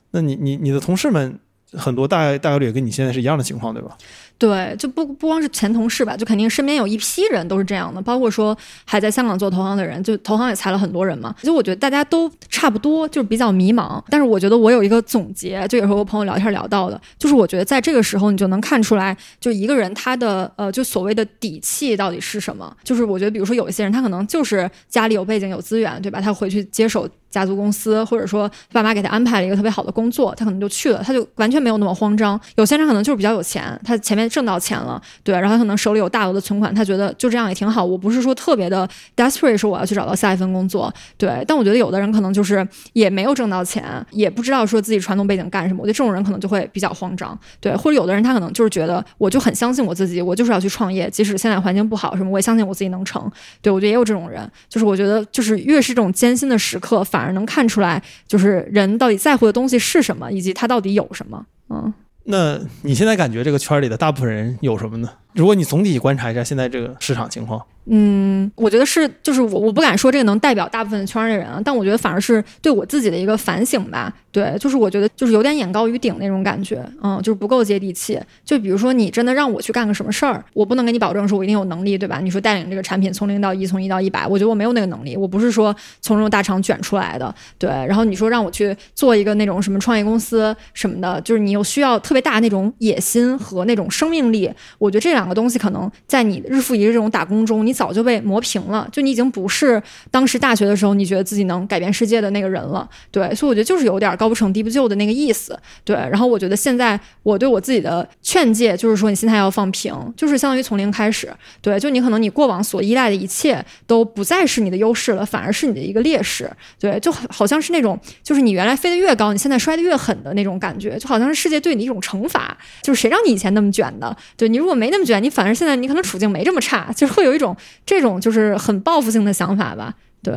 那你你你的同事们很多大概大概率也跟你现在是一样的情况，对吧？对，就不不光是前同事吧，就肯定身边有一批人都是这样的，包括说还在香港做投行的人，就投行也裁了很多人嘛。就我觉得大家都差不多，就是比较迷茫。但是我觉得我有一个总结，就有时候我朋友聊天聊到的，就是我觉得在这个时候你就能看出来，就一个人他的呃，就所谓的底气到底是什么。就是我觉得，比如说有一些人他可能就是家里有背景有资源，对吧？他回去接手。家族公司，或者说爸妈给他安排了一个特别好的工作，他可能就去了，他就完全没有那么慌张。有些人可能就是比较有钱，他前面挣到钱了，对，然后他可能手里有大额的存款，他觉得就这样也挺好。我不是说特别的 desperate，说我要去找到下一份工作，对。但我觉得有的人可能就是也没有挣到钱，也不知道说自己传统背景干什么。我觉得这种人可能就会比较慌张，对。或者有的人他可能就是觉得我就很相信我自己，我就是要去创业，即使现在环境不好什么，我也相信我自己能成。对我觉得也有这种人，就是我觉得就是越是这种艰辛的时刻，反而能看出来，就是人到底在乎的东西是什么，以及他到底有什么。嗯，那你现在感觉这个圈里的大部分人有什么呢？如果你总体观察一下现在这个市场情况，嗯，我觉得是，就是我我不敢说这个能代表大部分圈儿的人啊，但我觉得反而是对我自己的一个反省吧。对，就是我觉得就是有点眼高于顶那种感觉，嗯，就是不够接地气。就比如说你真的让我去干个什么事儿，我不能给你保证说我一定有能力，对吧？你说带领这个产品从零到一，从一到一百，我觉得我没有那个能力，我不是说从这种大厂卷出来的。对，然后你说让我去做一个那种什么创业公司什么的，就是你又需要特别大那种野心和那种生命力。我觉得这两两个东西可能在你日复一日这种打工中，你早就被磨平了，就你已经不是当时大学的时候你觉得自己能改变世界的那个人了。对，所以我觉得就是有点。高不成低不就的那个意思，对。然后我觉得现在我对我自己的劝诫就是说，你心态要放平，就是相当于从零开始，对。就你可能你过往所依赖的一切都不再是你的优势了，反而是你的一个劣势，对。就好像是那种，就是你原来飞得越高，你现在摔得越狠的那种感觉，就好像是世界对你一种惩罚，就是谁让你以前那么卷的，对你如果没那么卷，你反而现在你可能处境没这么差，就是会有一种这种就是很报复性的想法吧，对。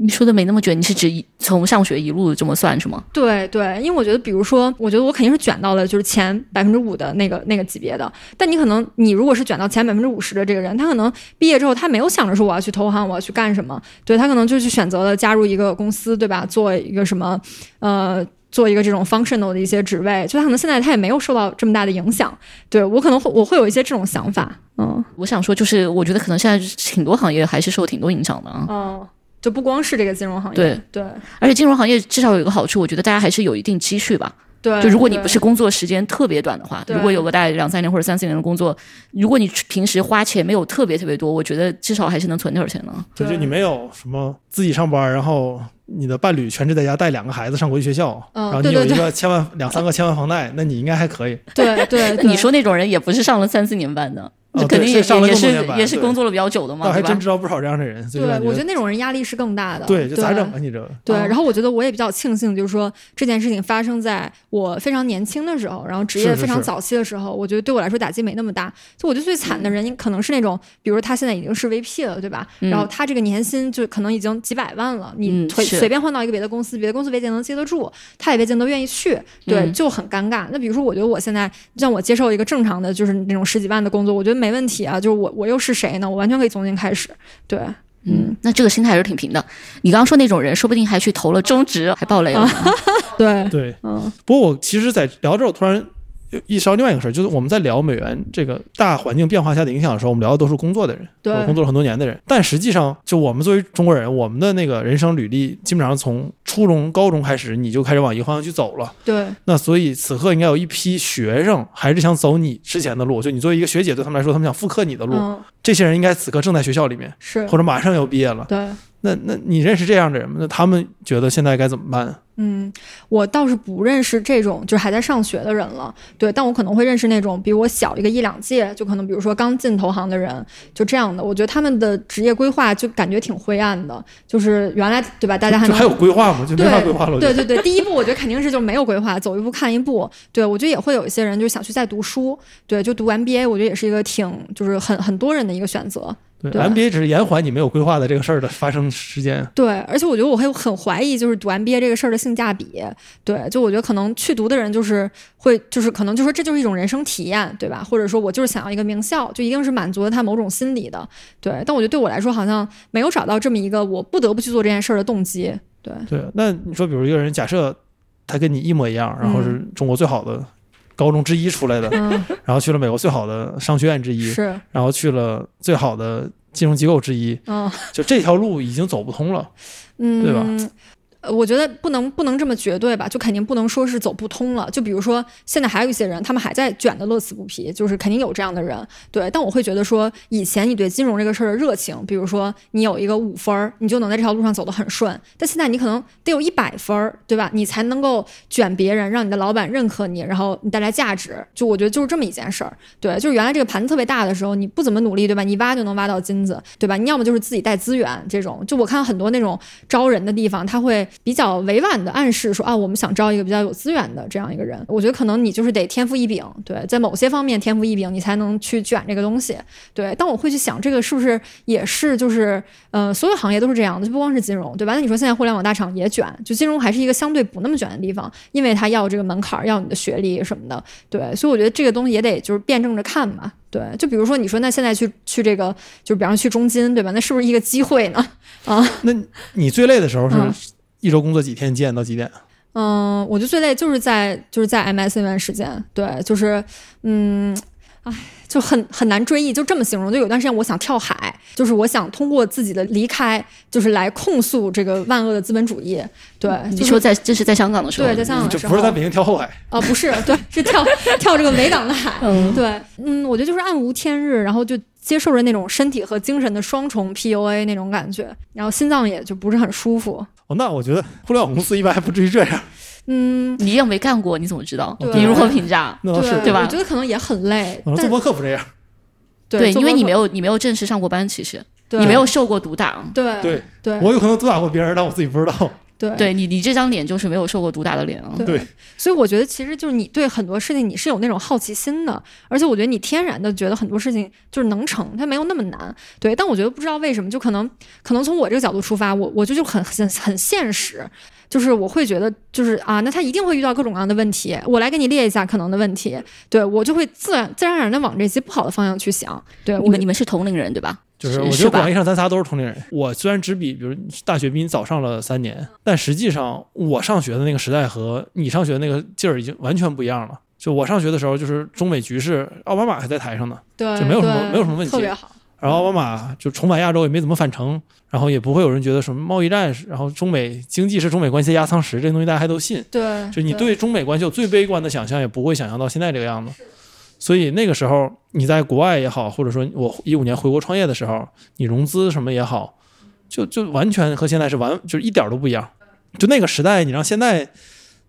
你说的没那么卷，你是指从上学一路这么算是吗？对对，因为我觉得，比如说，我觉得我肯定是卷到了就是前百分之五的那个那个级别的。但你可能，你如果是卷到前百分之五十的这个人，他可能毕业之后他没有想着说我要去投行，我要去干什么，对他可能就去选择了加入一个公司，对吧？做一个什么，呃，做一个这种 functional 的一些职位，就他可能现在他也没有受到这么大的影响。对我可能会我会有一些这种想法。嗯，我想说就是，我觉得可能现在挺多行业还是受挺多影响的啊。嗯。就不光是这个金融行业，对对，而且金融行业至少有一个好处，我觉得大家还是有一定积蓄吧。对，就如果你不是工作时间特别短的话，如果有个大概两三年或者三四年的工作，如果你平时花钱没有特别特别多，我觉得至少还是能存点钱的。对，就你没有什么自己上班，然后你的伴侣全职在家带两个孩子上国际学校，然后你有一个千万两三个千万房贷，那你应该还可以。对对，你说那种人也不是上了三四年班的。肯定也也是也是工作了比较久的嘛，倒还真知道不少这样的人。对，我觉得那种人压力是更大的。对，就咋整啊？你这对，然后我觉得我也比较庆幸，就是说这件事情发生在我非常年轻的时候，然后职业非常早期的时候，我觉得对我来说打击没那么大。就我觉得最惨的人可能是那种，比如他现在已经是 VP 了，对吧？然后他这个年薪就可能已经几百万了，你随随便换到一个别的公司，别的公司未见能接得住，他也未见得愿意去，对，就很尴尬。那比如说，我觉得我现在让我接受一个正常的，就是那种十几万的工作，我觉得没问题啊，就是我。我又是谁呢？我完全可以从新开始。对，嗯，那这个心态还是挺平的。你刚刚说那种人，说不定还去投了中职，还爆雷了。对对，嗯。不过我其实，在聊着，我突然。意识到另外一个事儿，就是我们在聊美元这个大环境变化下的影响的时候，我们聊的都是工作的人，对，工作了很多年的人。但实际上，就我们作为中国人，我们的那个人生履历，基本上从初中、高中开始，你就开始往一个方向去走了。对。那所以此刻应该有一批学生还是想走你之前的路，就你作为一个学姐，对他们来说，他们想复刻你的路。这些人应该此刻正在学校里面，是或者马上要毕业了。对。那那你认识这样的人吗？那他们觉得现在该怎么办？嗯，我倒是不认识这种就是还在上学的人了，对，但我可能会认识那种比我小一个一两届，就可能比如说刚进投行的人，就这样的。我觉得他们的职业规划就感觉挺灰暗的，就是原来对吧？大家还有规划吗？就没法规划了。对对对，第一步我觉得肯定是就没有规划，走一步看一步。对我觉得也会有一些人就想去再读书，对，就读 MBA，我觉得也是一个挺就是很很多人的一个选择。对，MBA 只是延缓你没有规划的这个事儿的发生时间。对，而且我觉得我会很怀疑，就是读 MBA 这个事儿的性价比。对，就我觉得可能去读的人就是会，就是可能就说这就是一种人生体验，对吧？或者说我就是想要一个名校，就一定是满足了他某种心理的。对，但我觉得对我来说好像没有找到这么一个我不得不去做这件事儿的动机。对，对，那你说，比如一个人，假设他跟你一模一样，然后是中国最好的。高中之一出来的，然后去了美国最好的商学院之一，是，然后去了最好的金融机构之一，嗯，就这条路已经走不通了，嗯，对吧？呃我觉得不能不能这么绝对吧，就肯定不能说是走不通了。就比如说，现在还有一些人，他们还在卷的乐此不疲，就是肯定有这样的人。对，但我会觉得说，以前你对金融这个事儿的热情，比如说你有一个五分儿，你就能在这条路上走得很顺。但现在你可能得有一百分儿，对吧？你才能够卷别人，让你的老板认可你，然后你带来价值。就我觉得就是这么一件事儿。对，就是原来这个盘子特别大的时候，你不怎么努力，对吧？你挖就能挖到金子，对吧？你要么就是自己带资源这种。就我看很多那种招人的地方，他会。比较委婉的暗示说啊，我们想招一个比较有资源的这样一个人。我觉得可能你就是得天赋异禀，对，在某些方面天赋异禀，你才能去卷这个东西。对，但我会去想，这个是不是也是就是呃，所有行业都是这样的，就不光是金融，对吧？那你说现在互联网大厂也卷，就金融还是一个相对不那么卷的地方，因为它要这个门槛，要你的学历什么的。对，所以我觉得这个东西也得就是辩证着看嘛。对，就比如说你说那现在去去这个，就比方去中金，对吧？那是不是一个机会呢？啊，那你最累的时候是一周工作几天？几点到几点？嗯，我觉得最累就是在就是在 MS 那段时间，对，就是嗯，唉。就很很难追忆，就这么形容。就有段时间我想跳海，就是我想通过自己的离开，就是来控诉这个万恶的资本主义。对，你说在这是在香港的时候，对，在香港的时候，不是在北京跳后海啊，不是，对，是跳跳这个维港的海。嗯，对，嗯，我觉得就是暗无天日，然后就接受着那种身体和精神的双重 PUA 那种感觉，然后心脏也就不是很舒服。哦，那我觉得互联网公司一般还不至于这样。嗯，你又没干过，你怎么知道？你如何评价？那是对吧？我觉得可能也很累。做播客不这样。对，因为你没有你没有正式上过班，其实你没有受过毒打。对对对，我有可能毒打过别人，但我自己不知道。对，对你你这张脸就是没有受过毒打的脸啊。对，所以我觉得其实就是你对很多事情你是有那种好奇心的，而且我觉得你天然的觉得很多事情就是能成，它没有那么难。对，但我觉得不知道为什么，就可能可能从我这个角度出发，我我就就很很很现实。就是我会觉得，就是啊，那他一定会遇到各种各样的问题。我来给你列一下可能的问题，对我就会自然自然而然的往这些不好的方向去想。对，你们你们是同龄人对吧？就是我觉得广义上咱仨都是同龄人。我虽然只比比如大学比你早上了三年，但实际上我上学的那个时代和你上学的那个劲儿已经完全不一样了。就我上学的时候，就是中美局势，奥巴马还在台上呢，对，就没有什么没有什么问题，特别好。然后奥巴马就重返亚洲也没怎么返程，然后也不会有人觉得什么贸易战，然后中美经济是中美关系的压舱石，这东西大家还都信。对，就你对中美关系有最悲观的想象，也不会想象到现在这个样子。所以那个时候你在国外也好，或者说我一五年回国创业的时候，你融资什么也好，就就完全和现在是完就是一点都不一样。就那个时代，你让现在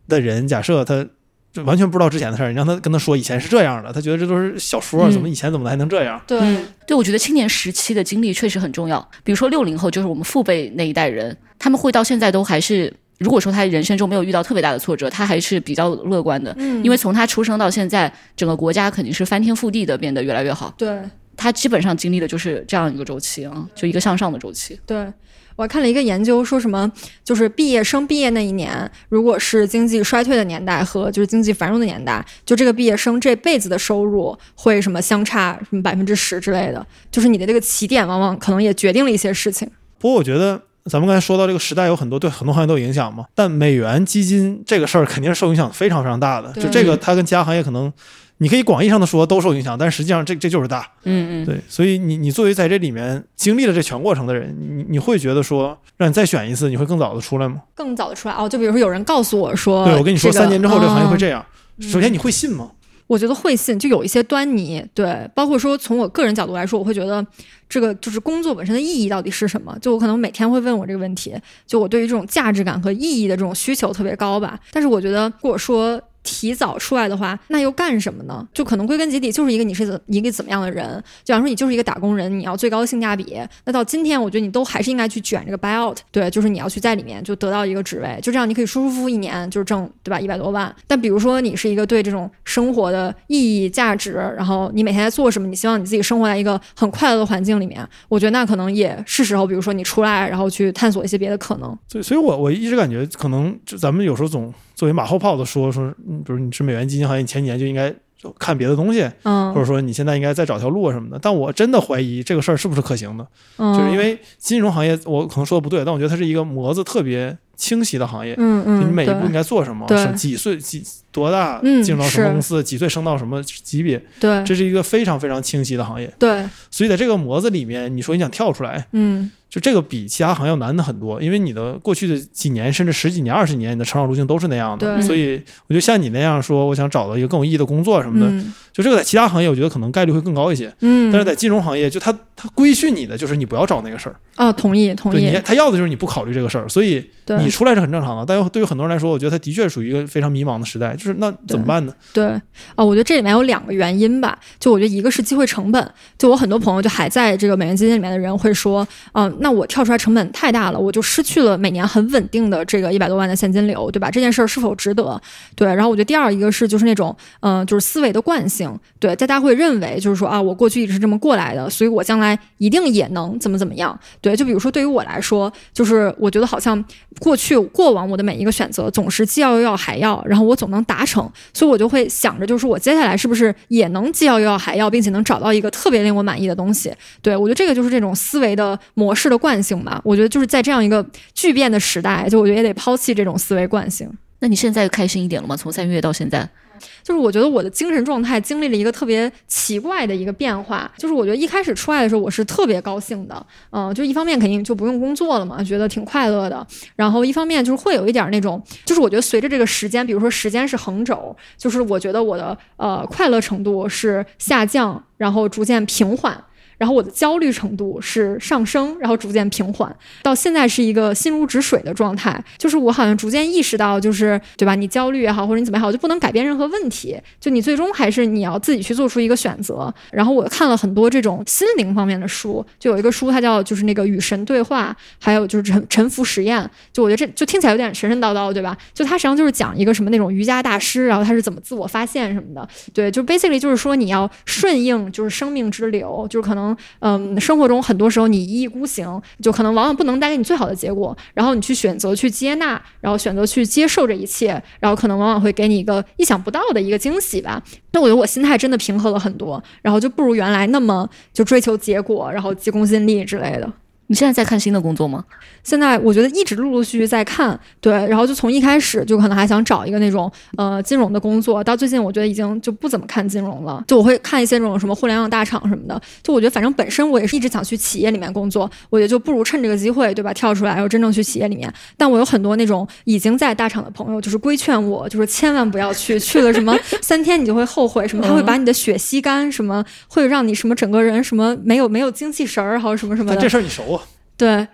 的人假设他。就完全不知道之前的事儿，你让他跟他说以前是这样的，他觉得这都是小说，怎么以前怎么还能这样？对，对，我觉得青年时期的经历确实很重要。比如说六零后，就是我们父辈那一代人，他们会到现在都还是，如果说他人生中没有遇到特别大的挫折，他还是比较乐观的。嗯，因为从他出生到现在，整个国家肯定是翻天覆地的变得越来越好。对，他基本上经历的就是这样一个周期啊，就一个向上的周期。对。我看了一个研究，说什么就是毕业生毕业那一年，如果是经济衰退的年代和就是经济繁荣的年代，就这个毕业生这辈子的收入会什么相差什么百分之十之类的，就是你的这个起点往往可能也决定了一些事情。不过我觉得咱们刚才说到这个时代有很多对很多行业都有影响嘛，但美元基金这个事儿肯定是受影响非常非常大的，就这个它跟其他行业可能。你可以广义上的说都受影响，但实际上这这就是大，嗯嗯，对，所以你你作为在这里面经历了这全过程的人，你你会觉得说让你再选一次，你会更早的出来吗？更早的出来。哦，就比如说有人告诉我说，对我跟你说三年之后这个行业会这样，首先你会信吗？我觉得会信，就有一些端倪，对，包括说从我个人角度来说，我会觉得这个就是工作本身的意义到底是什么？就我可能每天会问我这个问题，就我对于这种价值感和意义的这种需求特别高吧，但是我觉得如果说。提早出来的话，那又干什么呢？就可能归根结底就是一个你是怎一个怎么样的人。就比方说你就是一个打工人，你要最高的性价比。那到今天，我觉得你都还是应该去卷这个 buyout。对，就是你要去在里面就得到一个职位，就这样你可以舒舒服服一年就是挣对吧一百多万。但比如说你是一个对这种生活的意义价值，然后你每天在做什么，你希望你自己生活在一个很快乐的环境里面，我觉得那可能也是时候，比如说你出来，然后去探索一些别的可能。所以，所以我我一直感觉可能就咱们有时候总。作为马后炮的说说，比如你是美元基金行业，你前几年就应该看别的东西，嗯，或者说你现在应该再找条路啊什么的。但我真的怀疑这个事儿是不是可行的，就是因为金融行业，我可能说的不对，但我觉得它是一个模子特别清晰的行业，嗯嗯，你每一步应该做什么，几岁几多大进入到什么公司，几岁升到什么级别，对，这是一个非常非常清晰的行业，对，所以在这个模子里面，你说你想跳出来，嗯。就这个比其他行业要难的很多，因为你的过去的几年甚至十几年、二十年，你的成长路径都是那样的。所以我觉得像你那样说，我想找到一个更有意义的工作什么的，就这个在其他行业，我觉得可能概率会更高一些。嗯，但是在金融行业，就他他规训你的就是你不要找那个事儿。哦，同意同意。他要的就是你不考虑这个事儿，所以你出来是很正常的。但对于很多人来说，我觉得他的确属于一个非常迷茫的时代。就是那怎么办呢？对啊，我觉得这里面有两个原因吧。就我觉得一个是机会成本，就我很多朋友就还在这个美元基金里面的人会说，嗯，那我跳出来成本太大了，我就失去了每年很稳定的这个一百多万的现金流，对吧？这件事儿是否值得？对，然后我觉得第二一个是就是那种，嗯，就是思维的惯性，对，大家会认为就是说啊，我过去一直是这么过来的，所以我将来一定也能怎么怎么样，对，就比如说对于我来说，就是我觉得好像过去过往我的每一个选择总是既要又要还要，然后我总能达成，所以我就会想着就是我接下来是不是也能既要又要还要，并且能找到一个特别令我满意的东西，对我觉得这个就是这种思维的模式的惯性吧，我觉得就是在这样一个巨变的时代，就我觉得也得抛弃这种思维惯性。那你现在开心一点了吗？从三月到现在，就是我觉得我的精神状态经历了一个特别奇怪的一个变化。就是我觉得一开始出来的时候，我是特别高兴的，嗯，就一方面肯定就不用工作了嘛，觉得挺快乐的。然后一方面就是会有一点那种，就是我觉得随着这个时间，比如说时间是横轴，就是我觉得我的呃快乐程度是下降，然后逐渐平缓。然后我的焦虑程度是上升，然后逐渐平缓，到现在是一个心如止水的状态。就是我好像逐渐意识到，就是对吧？你焦虑也好，或者你怎么也好，就不能改变任何问题。就你最终还是你要自己去做出一个选择。然后我看了很多这种心灵方面的书，就有一个书，它叫就是那个与神对话，还有就是沉沉浮实验。就我觉得这就听起来有点神神叨叨，对吧？就它实际上就是讲一个什么那种瑜伽大师，然后他是怎么自我发现什么的。对，就 basically 就是说你要顺应就是生命之流，就是可能。嗯，生活中很多时候你一意孤行，就可能往往不能带给你最好的结果。然后你去选择去接纳，然后选择去接受这一切，然后可能往往会给你一个意想不到的一个惊喜吧。那我觉得我心态真的平和了很多，然后就不如原来那么就追求结果，然后急功近利之类的。你现在在看新的工作吗？现在我觉得一直陆陆续续在看，对，然后就从一开始就可能还想找一个那种呃金融的工作，到最近我觉得已经就不怎么看金融了，就我会看一些那种什么互联网大厂什么的。就我觉得反正本身我也是一直想去企业里面工作，我觉得就不如趁这个机会，对吧？跳出来，然后真正去企业里面。但我有很多那种已经在大厂的朋友，就是规劝我，就是千万不要去，去了什么 三天你就会后悔，什么他会把你的血吸干，什么会让你什么整个人什么没有没有精气神儿，还有什么什么的。这事儿你熟啊？对，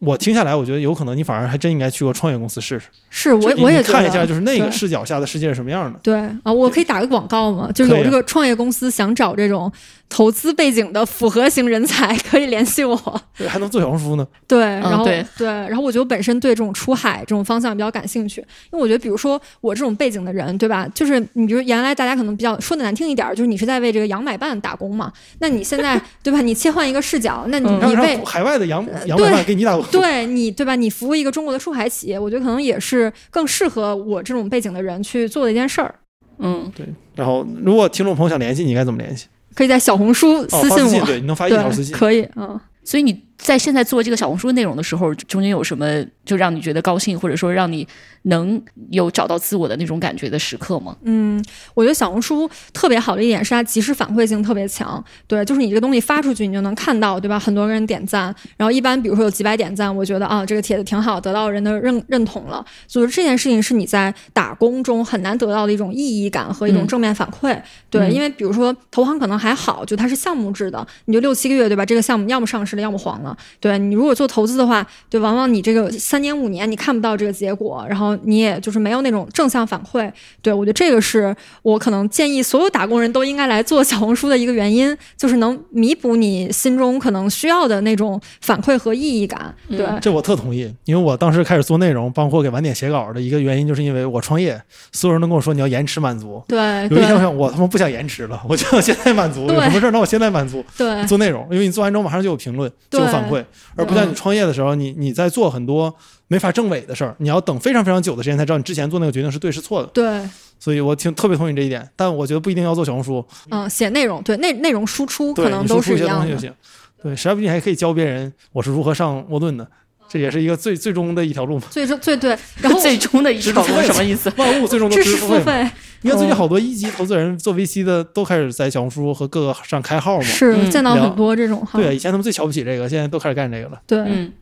我听下来，我觉得有可能你反而还真应该去过创业公司试试。是我我也看一下，就是那个视角下的世界是什么样的。对啊，我可以打个广告吗？就是有这个创业公司想找这种。投资背景的复合型人才可以联系我，对，还能做小红书呢。对，然后对，然后我觉得本身对这种出海这种方向比较感兴趣，因为我觉得，比如说我这种背景的人，对吧？就是你比如原来大家可能比较说的难听一点，就是你是在为这个洋买办打工嘛。那你现在 对吧？你切换一个视角，那你你为海外的洋洋买办给你打工，对你对吧？你服务一个中国的出海企业，我觉得可能也是更适合我这种背景的人去做的一件事儿。嗯，对。然后，如果听众朋友想联系你，应该怎么联系？可以在小红书私信我，对，你能发一条私信，可以，嗯。所以你在现在做这个小红书内容的时候，中间有什么就让你觉得高兴，或者说让你能有找到自我的那种感觉的时刻吗？嗯，我觉得小红书特别好的一点是它及时反馈性特别强。对，就是你这个东西发出去，你就能看到，对吧？很多人点赞，然后一般比如说有几百点赞，我觉得啊，这个帖子挺好，得到人的认认同了。所以这件事情是你在打工中很难得到的一种意义感和一种正面反馈。对，因为比如说投行可能还好，就它是项目制的，你就六七个月，对吧？这个项目要么上市了，要么黄了。对你如果做投资的话，对，往往你这个三年五年你看不到这个结果，然后你也就是没有那种正向反馈。对我觉得这个是我可能建议所有打工人都应该来做小红书的一个原因，就是能弥补你心中可能需要的那种反馈和意义感。对，这我特同意，因为我当时开始做内容，包括给晚点写稿的一个原因，就是因为我创业，所有人都跟我说你要延迟满足。对，有一天我想，我他妈不想延迟了，我就要现在满足。有什么事儿，那我现在满足。对，做内容，因为你做完之后马上就有评论，就有反馈。而不像你创业的时候，你你在做很多没法证伪的事儿，你要等非常非常久的时间才知道你之前做那个决定是对是错的。对，所以我挺特别同意这一点，但我觉得不一定要做小红书。嗯，写内容，对内内容输出可能都是一样的。对，实在不行还可以教别人我是如何上沃顿的，这也是一个最最终的一条路嘛。最终最对，然后 最终的一条路 什么意思？万物最终都是付费。你看最近好多一级投资人做 VC 的都开始在小红书和各个上开号嘛。是见到很多这种号。对，以前他们最瞧不起这个，现在都开始干这个了。对，嗯。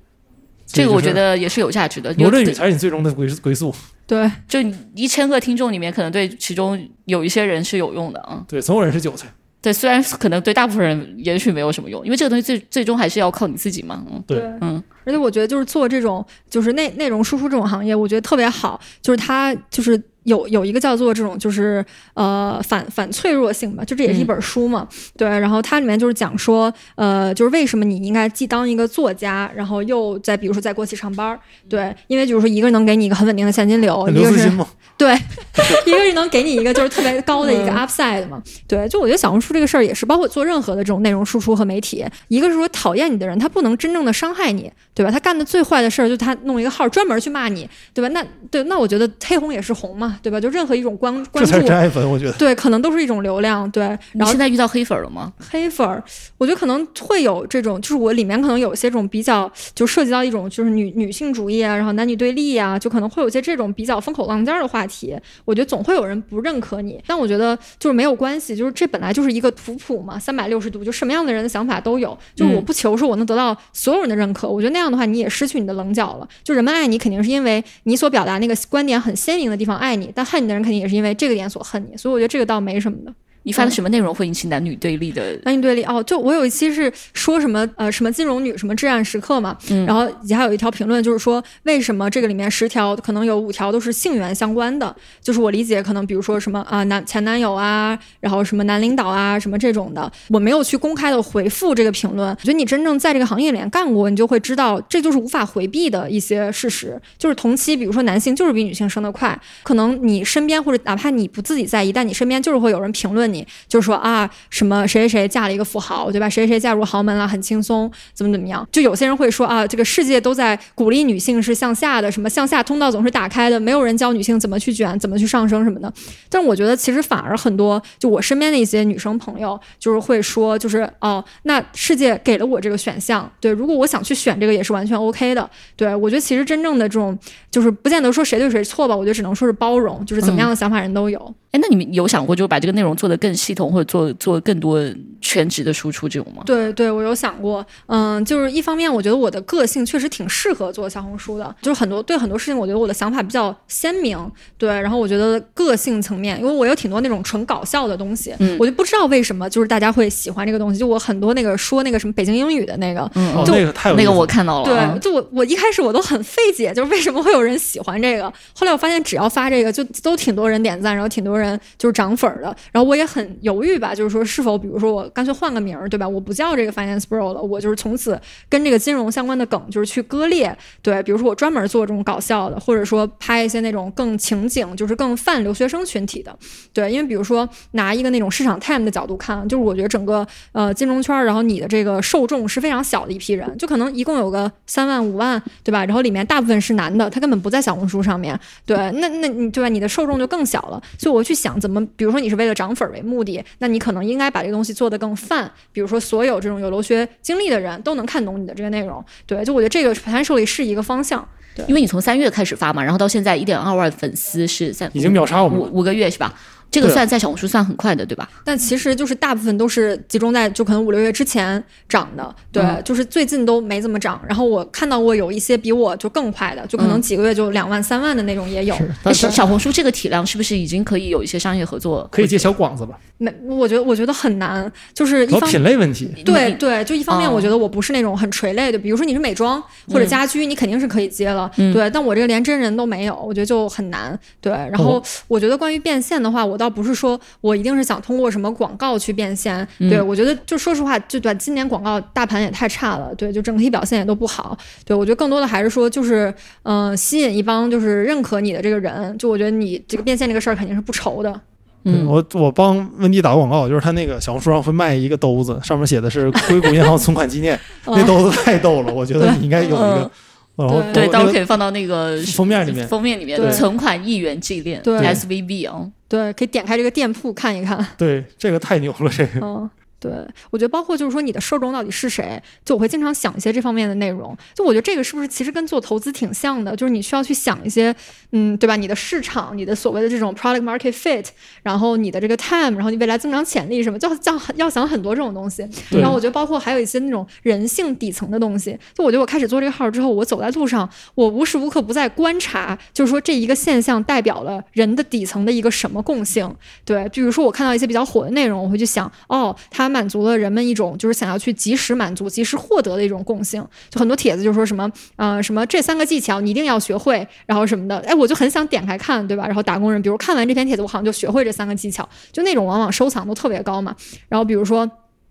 这个我觉得也是有价值的。罗振宇才是你最终的归归宿。对，就一千个听众里面，可能对其中有一些人是有用的啊。对，总有人是韭菜。对，虽然可能对大部分人也许没有什么用，因为这个东西最最终还是要靠你自己嘛。嗯，对，嗯。而且我觉得就是做这种就是内内容输出这种行业，我觉得特别好，就是它就是。有有一个叫做这种就是呃反反脆弱性吧，就这也是一本书嘛，对，然后它里面就是讲说呃就是为什么你应该既当一个作家，然后又在比如说在国企上班，对，因为就是说一个能给你一个很稳定的现金流，一个是对，一个是能给你一个就是特别高的一个 upside 嘛，对，就我觉得小红书这个事儿也是，包括做任何的这种内容输出和媒体，一个是说讨厌你的人他不能真正的伤害你，对吧？他干的最坏的事儿就是他弄一个号专门去骂你，对吧？那对，那我觉得黑红也是红嘛，对吧？就任何一种关 关注，真爱粉，我觉得对，可能都是一种流量，对。然后现在遇到黑粉了吗？黑粉，我觉得可能会有这种，就是我里面可能有些这种比较，就涉及到一种就是女女性主义啊，然后男女对立啊，就可能会有些这种比较风口浪尖的话题，我觉得。总会有人不认可你，但我觉得就是没有关系，就是这本来就是一个图谱嘛，三百六十度，就什么样的人的想法都有。就我不求说我能得到所有人的认可，我觉得那样的话你也失去你的棱角了。就人们爱你肯定是因为你所表达那个观点很鲜明的地方爱你，但恨你的人肯定也是因为这个点所恨你。所以我觉得这个倒没什么的。你发的什么内容会引起男女对立的？男女对立哦，就我有一期是说什么呃什么金融女什么至暗时刻嘛，然后底下有一条评论就是说为什么这个里面十条可能有五条都是性缘相关的，就是我理解可能比如说什么啊男前男友啊，然后什么男领导啊什么这种的，我没有去公开的回复这个评论。我觉得你真正在这个行业里面干过，你就会知道这就是无法回避的一些事实，就是同期比如说男性就是比女性生得快，可能你身边或者哪怕你不自己在意，但你身边就是会有人评论你。就是说啊，什么谁谁谁嫁了一个富豪，对吧？谁谁谁嫁入豪门了，很轻松，怎么怎么样？就有些人会说啊，这个世界都在鼓励女性是向下的，什么向下通道总是打开的，没有人教女性怎么去卷，怎么去上升什么的。但是我觉得其实反而很多，就我身边的一些女生朋友，就是会说，就是哦，那世界给了我这个选项，对，如果我想去选这个也是完全 OK 的。对我觉得其实真正的这种，就是不见得说谁对谁错吧，我觉得只能说是包容，就是怎么样的想法人都有。哎，那你们有想过，就把这个内容做得更系统，或者做做更多全职的输出这种吗？对对，我有想过。嗯，就是一方面，我觉得我的个性确实挺适合做小红书的，就是很多对很多事情，我觉得我的想法比较鲜明。对，然后我觉得个性层面，因为我有挺多那种纯搞笑的东西，我就不知道为什么就是大家会喜欢这个东西。就我很多那个说那个什么北京英语的那个，嗯，那个太那个我看到了。对，就我我一开始我都很费解，就是为什么会有人喜欢这个。后来我发现，只要发这个，就都挺多人点赞，然后挺多人就是涨。粉儿的，然后我也很犹豫吧，就是说是否，比如说我干脆换个名儿，对吧？我不叫这个 Finance Bro 了，我就是从此跟这个金融相关的梗就是去割裂，对，比如说我专门做这种搞笑的，或者说拍一些那种更情景，就是更泛留学生群体的，对，因为比如说拿一个那种市场 time 的角度看，就是我觉得整个呃金融圈，然后你的这个受众是非常小的一批人，就可能一共有个三万五万，对吧？然后里面大部分是男的，他根本不在小红书上面，对，那那你对吧？你的受众就更小了，所以我去想怎么比。如说你是为了涨粉为目的，那你可能应该把这个东西做的得更泛。比如说所有这种有留学经历的人都能看懂你的这个内容。对，就我觉得这个 potentially 是一个方向。对，因为你从三月开始发嘛，然后到现在一点二万粉丝是三已经秒杀我们五五个月是吧？这个算在小红书算很快的，对吧？但其实就是大部分都是集中在就可能五六月之前涨的，对，就是最近都没怎么涨。然后我看到过有一些比我就更快的，就可能几个月就两万三万的那种也有。但是小红书这个体量是不是已经可以有一些商业合作？可以接小广子吧？没，我觉得我觉得很难，就是一方品类问题。对对，就一方面我觉得我不是那种很垂类的，比如说你是美妆或者家居，你肯定是可以接了，对。但我这个连真人都没有，我觉得就很难。对，然后我觉得关于变现的话，我倒不是说。我一定是想通过什么广告去变现，对我觉得就说实话，就对今年广告大盘也太差了，对，就整体表现也都不好，对我觉得更多的还是说就是嗯，吸引一帮就是认可你的这个人，就我觉得你这个变现这个事儿肯定是不愁的。嗯，我我帮温迪打个广告，就是他那个小红书上会卖一个兜子，上面写的是硅谷银行存款纪念，那兜子太逗了，我觉得你应该有一个。然后对，到时候可以放到那个封面里面，封面里面存款一元纪念，对 SVB 啊，对，可以点开这个店铺看一看。对，这个太牛了，这个。对，我觉得包括就是说你的受众到底是谁，就我会经常想一些这方面的内容。就我觉得这个是不是其实跟做投资挺像的，就是你需要去想一些，嗯，对吧？你的市场，你的所谓的这种 product market fit，然后你的这个 time，然后你未来增长潜力什么，就要要想很多这种东西。然后我觉得包括还有一些那种人性底层的东西。就我觉得我开始做这个号之后，我走在路上，我无时无刻不在观察，就是说这一个现象代表了人的底层的一个什么共性。对，比如说我看到一些比较火的内容，我会去想，哦，它。满足了人们一种就是想要去及时满足、及时获得的一种共性。就很多帖子就说什么，呃，什么这三个技巧你一定要学会，然后什么的，哎，我就很想点开看，对吧？然后打工人，比如看完这篇帖子，我好像就学会这三个技巧，就那种往往收藏都特别高嘛。然后比如说。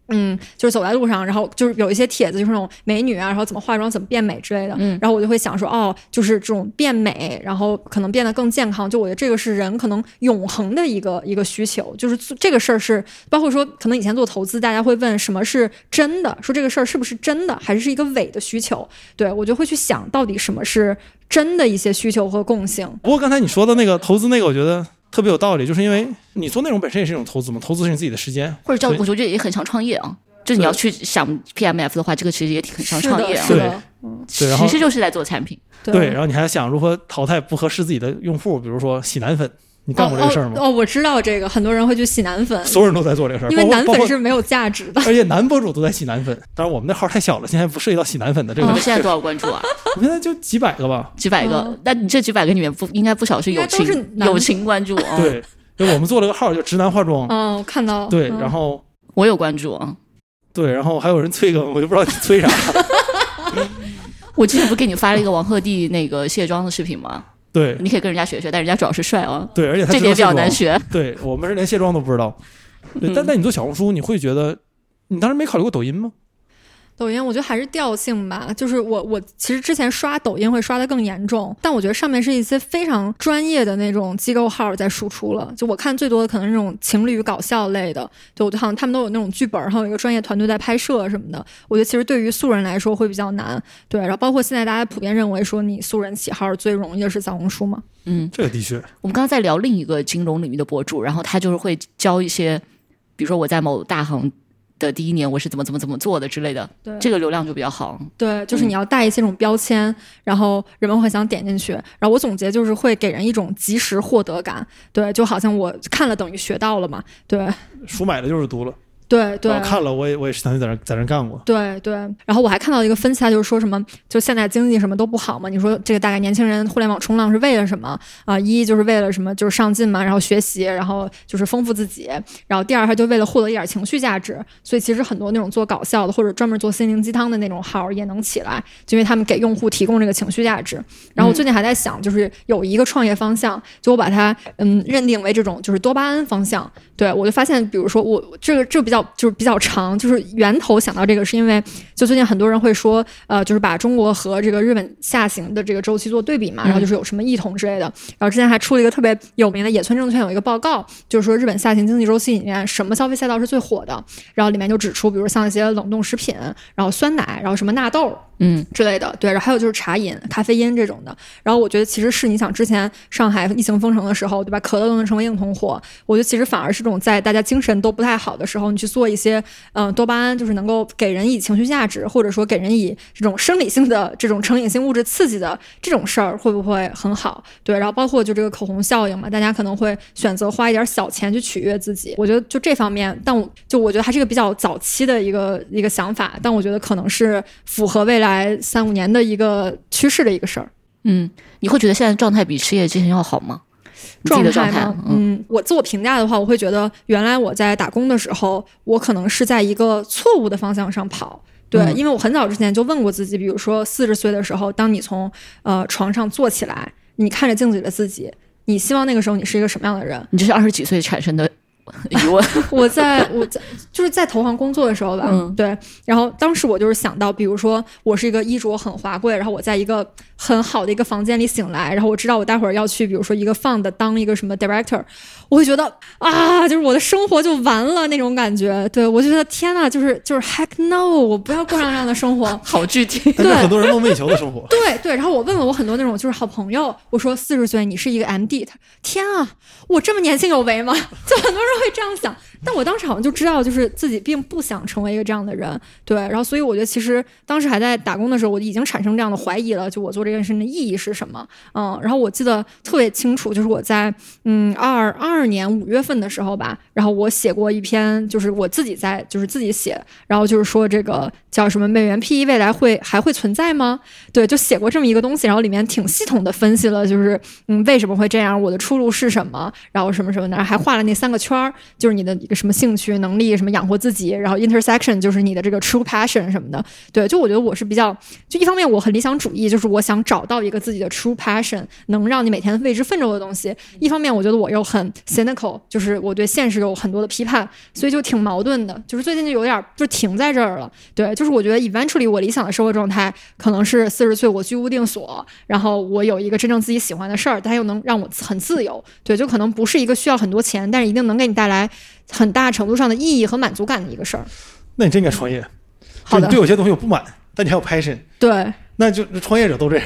嗯，就是走在路上，然后就是有一些帖子，就是那种美女啊，然后怎么化妆、怎么变美之类的。嗯，然后我就会想说，哦，就是这种变美，然后可能变得更健康。就我觉得这个是人可能永恒的一个一个需求，就是这个事儿是包括说，可能以前做投资，大家会问什么是真的，说这个事儿是不是真的，还是是一个伪的需求？对我就会去想到底什么是真的一些需求和共性。不过刚才你说的那个投资那个，我觉得。特别有道理，就是因为你做内容本身也是一种投资嘛，投资是你自己的时间，或者叫我觉得也很像创业啊。就你要去想 PMF 的话，这个其实也挺很像创业啊。对，对，其实就是在做产品。对，然后你还想如何淘汰不合适自己的用户，比如说洗奶粉。你干过这个事儿吗？哦，我知道这个，很多人会去洗男粉，所有人都在做这个事儿，因为男粉是没有价值的，而且男博主都在洗男粉。当然，我们那号太小了，现在不涉及到洗男粉的这个。你们现在多少关注啊？我现在就几百个吧，几百个。那你这几百个里面不应该不少是友情友情关注啊？对，就我们做了个号，叫直男化妆。嗯，我看到。对，然后我有关注啊。对，然后还有人催更，我就不知道你催啥。我之前不给你发了一个王鹤棣那个卸妆的视频吗？对，你可以跟人家学学，但人家主要是帅啊。对，而且他这点比较难学。对我们是连卸妆都不知道。对，但但你做小红书，你会觉得，你当时没考虑过抖音吗？抖音我觉得还是调性吧，就是我我其实之前刷抖音会刷的更严重，但我觉得上面是一些非常专业的那种机构号在输出了。就我看最多的可能是那种情侣搞笑类的，就我觉得好像他们都有那种剧本，然后有一个专业团队在拍摄什么的。我觉得其实对于素人来说会比较难。对，然后包括现在大家普遍认为说你素人起号最容易的是小红书嘛？嗯，这个的确。我们刚刚在聊另一个金融领域的博主，然后他就是会教一些，比如说我在某大行。的第一年我是怎么怎么怎么做的之类的，对这个流量就比较好。对，就是你要带一些这种标签，然后人们会想点进去。然后我总结就是会给人一种及时获得感，对，就好像我看了等于学到了嘛，对。书买了就是读了。对对，看了我也我也是曾经在那在那干过。对对，然后我还看到一个分析，就是说什么，就现在经济什么都不好嘛。你说这个大概年轻人互联网冲浪是为了什么啊？一就是为了什么，就是上进嘛，然后学习，然后就是丰富自己。然后第二，他就为了获得一点情绪价值。所以其实很多那种做搞笑的或者专门做心灵鸡汤的那种号也能起来，就因为他们给用户提供这个情绪价值。然后我最近还在想，就是有一个创业方向，就我把它嗯认定为这种就是多巴胺方向。对我就发现，比如说我这个这个比较就是比较长，就是源头想到这个是因为，就最近很多人会说，呃，就是把中国和这个日本下行的这个周期做对比嘛，然后就是有什么异同之类的。然后之前还出了一个特别有名的野村证券有一个报告，就是说日本下行经济周期里面什么消费赛道是最火的，然后里面就指出，比如像一些冷冻食品，然后酸奶，然后什么纳豆。嗯，之类的，对，然后还有就是茶饮、咖啡因这种的。然后我觉得其实是你想之前上海疫情封城的时候，对吧？可乐都能成为硬通货。我觉得其实反而是这种在大家精神都不太好的时候，你去做一些嗯多巴胺，就是能够给人以情绪价值，或者说给人以这种生理性的这种成瘾性物质刺激的这种事儿，会不会很好？对，然后包括就这个口红效应嘛，大家可能会选择花一点小钱去取悦自己。我觉得就这方面，但我就我觉得还是个比较早期的一个一个想法，但我觉得可能是符合未来。来三五年的一个趋势的一个事儿，嗯，你会觉得现在状态比失业之前要好吗？状态吗？嗯，我自我评价的话，我会觉得原来我在打工的时候，我可能是在一个错误的方向上跑。对，因为我很早之前就问过自己，比如说四十岁的时候，当你从呃床上坐起来，你看着镜子里的自己，你希望那个时候你是一个什么样的人？你这是二十几岁产生的。疑问，我在我在就是在投行工作的时候吧，对，然后当时我就是想到，比如说我是一个衣着很华贵，然后我在一个很好的一个房间里醒来，然后我知道我待会儿要去，比如说一个 fund 当一个什么 director，我会觉得啊，就是我的生活就完了那种感觉，对我就觉得天呐，就是就是 heck no，我不要过上这样的生活，好具体，对，很多人梦寐以求的生活，对 对，然后我问了我很多那种就是好朋友，我说四十岁你是一个 MD，他天啊，我这么年轻有为吗？就很多人。会这样想，但我当时好像就知道，就是自己并不想成为一个这样的人，对。然后，所以我觉得，其实当时还在打工的时候，我已经产生这样的怀疑了，就我做这件事情的意义是什么？嗯。然后我记得特别清楚，就是我在嗯二二年五月份的时候吧，然后我写过一篇，就是我自己在就是自己写，然后就是说这个叫什么美元 PE 未来会还会存在吗？对，就写过这么一个东西，然后里面挺系统的分析了，就是嗯为什么会这样，我的出路是什么，然后什么什么的，还画了那三个圈。儿就是你的个什么兴趣、能力，什么养活自己，然后 intersection 就是你的这个 true passion 什么的。对，就我觉得我是比较，就一方面我很理想主义，就是我想找到一个自己的 true passion，能让你每天为之奋斗的东西。一方面我觉得我又很 cynical，就是我对现实有很多的批判，所以就挺矛盾的。就是最近就有点就停在这儿了。对，就是我觉得 eventually 我理想的生活状态可能是四十岁我居无定所，然后我有一个真正自己喜欢的事儿，但又能让我很自由。对，就可能不是一个需要很多钱，但是一定能给你带来很大程度上的意义和满足感的一个事儿。那你真应该创业。好的，对有些东西有不满，但你还有 passion。对，那就创业者都这样，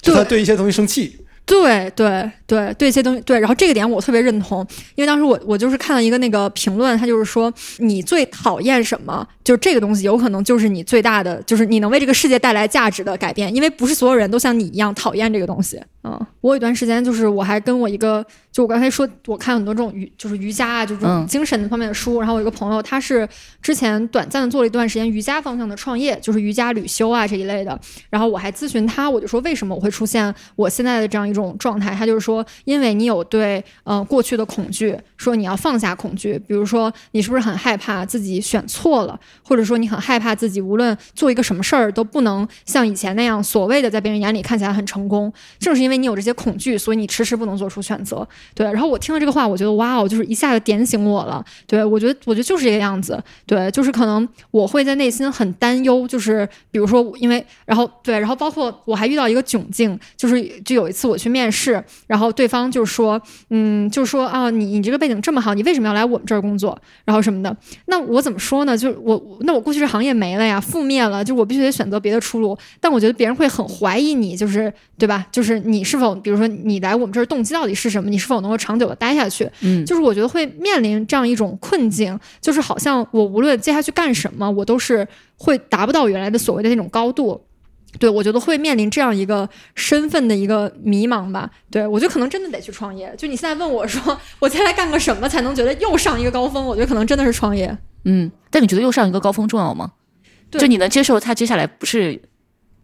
就他对一些东西生气。对对对对，一些东西对，然后这个点我特别认同，因为当时我我就是看了一个那个评论，他就是说你最讨厌什么，就这个东西有可能就是你最大的，就是你能为这个世界带来价值的改变，因为不是所有人都像你一样讨厌这个东西。嗯，我有一段时间就是我还跟我一个，就我刚才说我看很多这种瑜，就是瑜伽啊，就这种精神方面的书，然后我一个朋友他是之前短暂的做了一段时间瑜伽方向的创业，就是瑜伽旅修啊这一类的，然后我还咨询他，我就说为什么我会出现我现在的这样一种状态，他就是说因为你有对呃过去的恐惧，说你要放下恐惧，比如说你是不是很害怕自己选错了，或者说你很害怕自己无论做一个什么事儿都不能像以前那样所谓的在别人眼里看起来很成功，正是因为。为你有这些恐惧，所以你迟迟不能做出选择。对，然后我听了这个话，我觉得哇哦，就是一下子点醒我了。对我觉得，我觉得就是这个样子。对，就是可能我会在内心很担忧，就是比如说，因为然后对，然后包括我还遇到一个窘境，就是就有一次我去面试，然后对方就说，嗯，就说啊，你你这个背景这么好，你为什么要来我们这儿工作？然后什么的？那我怎么说呢？就是我那我过去这行业没了呀，覆灭了，就我必须得选择别的出路。但我觉得别人会很怀疑你，就是对吧？就是你。是否，比如说你来我们这儿动机到底是什么？你是否能够长久的待下去？嗯，就是我觉得会面临这样一种困境，就是好像我无论接下去干什么，我都是会达不到原来的所谓的那种高度。对我觉得会面临这样一个身份的一个迷茫吧。对我觉得可能真的得去创业。就你现在问我说，我接下来干个什么才能觉得又上一个高峰？我觉得可能真的是创业。嗯，但你觉得又上一个高峰重要吗？就你能接受他接下来不是？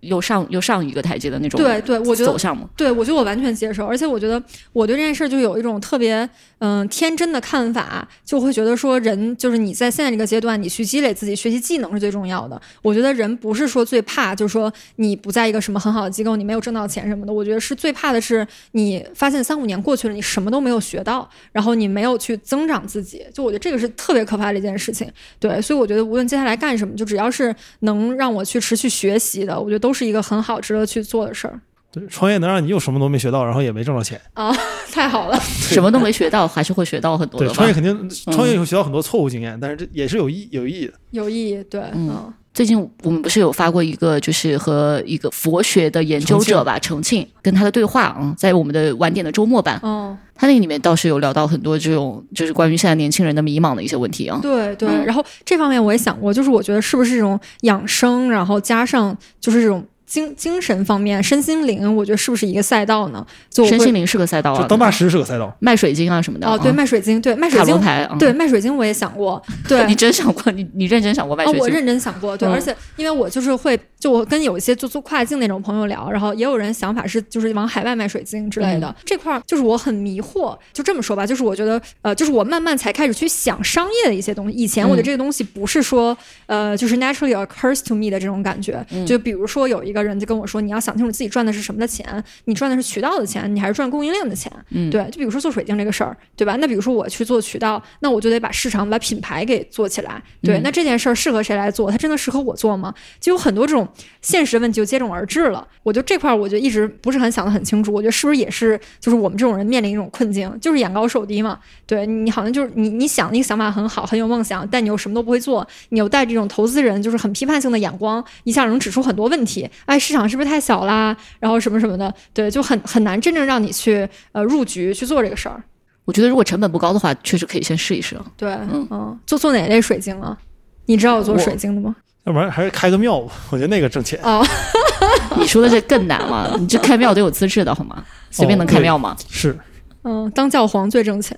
又上又上一个台阶的那种，对对，我觉得走向吗？对，我觉得我完全接受，而且我觉得我对这件事就有一种特别嗯天真的看法，就会觉得说人就是你在现在这个阶段，你去积累自己学习技能是最重要的。我觉得人不是说最怕，就是说你不在一个什么很好的机构，你没有挣到钱什么的。我觉得是最怕的是你发现三五年过去了，你什么都没有学到，然后你没有去增长自己。就我觉得这个是特别可怕的一件事情。对，所以我觉得无论接下来干什么，就只要是能让我去持续学习的，我觉得都。都是一个很好值得去做的事儿。对，创业能让你又什么都没学到，然后也没挣到钱啊，太好了。什么都没学到，还是会学到很多的。对，创业肯定创业会学到很多错误经验，但是这也是有意有意义的。有意义，对，嗯。最近我们不是有发过一个，就是和一个佛学的研究者吧，重庆跟他的对话啊，在我们的晚点的周末版。哦，他那个里面倒是有聊到很多这种，就是关于现在年轻人的迷茫的一些问题啊。对对，然后这方面我也想过，就是我觉得是不是这种养生，然后加上就是这种。精精神方面，身心灵，我觉得是不是一个赛道呢？就身心灵是个赛道啊，当大师是个赛道，卖水晶啊什么的。哦，对，卖水晶，对，卖水晶。牌，对，卖水晶我也想过。对，你真想过？你你认真想过卖水晶？我认真想过。对，而且因为我就是会，就我跟有一些做做跨境那种朋友聊，然后也有人想法是就是往海外卖水晶之类的。这块儿就是我很迷惑。就这么说吧，就是我觉得呃，就是我慢慢才开始去想商业的一些东西。以前我觉得这个东西不是说呃，就是 naturally occurs to me 的这种感觉。就比如说有一个人就跟我说，你要。想清楚自己赚的是什么的钱，你赚的是渠道的钱，你还是赚供应链的钱？嗯，对，就比如说做水晶这个事儿，对吧？那比如说我去做渠道，那我就得把市场、把品牌给做起来。对，那这件事儿适合谁来做？它真的适合我做吗？就有很多这种现实问题就接踵而至了。我就这块儿，我就一直不是很想得很清楚。我觉得是不是也是，就是我们这种人面临一种困境，就是眼高手低嘛？对你好像就是你你想那个想法很好，很有梦想，但你又什么都不会做，你又带这种投资人就是很批判性的眼光，一下能指出很多问题。哎，市场是不是太小啦？然后。然后什么什么的，对，就很很难真正让你去呃入局去做这个事儿。我觉得如果成本不高的话，确实可以先试一试。对，嗯嗯，做做哪类水晶啊？你知道我做水晶的吗？要不然还是开个庙吧，我觉得那个挣钱。哦，你说的这更难了，你这开庙得有资质的好吗？随便能开庙吗？是，嗯，当教皇最挣钱。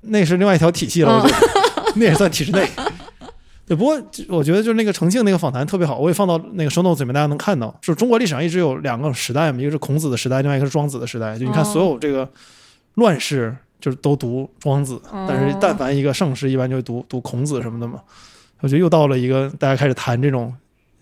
那是另外一条体系了，我觉得 那也算体制内。对，不过我觉得就是那个重庆那个访谈特别好，我也放到那个 show notes 里面，大家能看到，就是中国历史上一直有两个时代嘛，一个是孔子的时代，另外一个是庄子的时代。就你看所有这个乱世，就是都读庄子，哦但是但凡一个盛世，一般就会读读孔子什么的嘛。我觉得又到了一个大家开始谈这种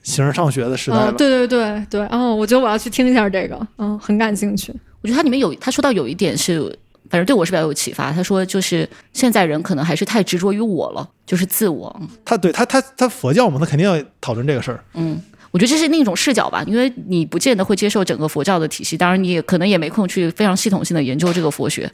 形而上学的时代了。哦，对对对对，哦，我觉得我要去听一下这个，嗯，很感兴趣。我觉得它里面有他说到有一点是，反正对我是比较有启发。他说就是现在人可能还是太执着于我了，就是自我。他对他他他佛教嘛，他肯定要讨论这个事儿。嗯，我觉得这是另一种视角吧，因为你不见得会接受整个佛教的体系，当然你也可能也没空去非常系统性的研究这个佛学，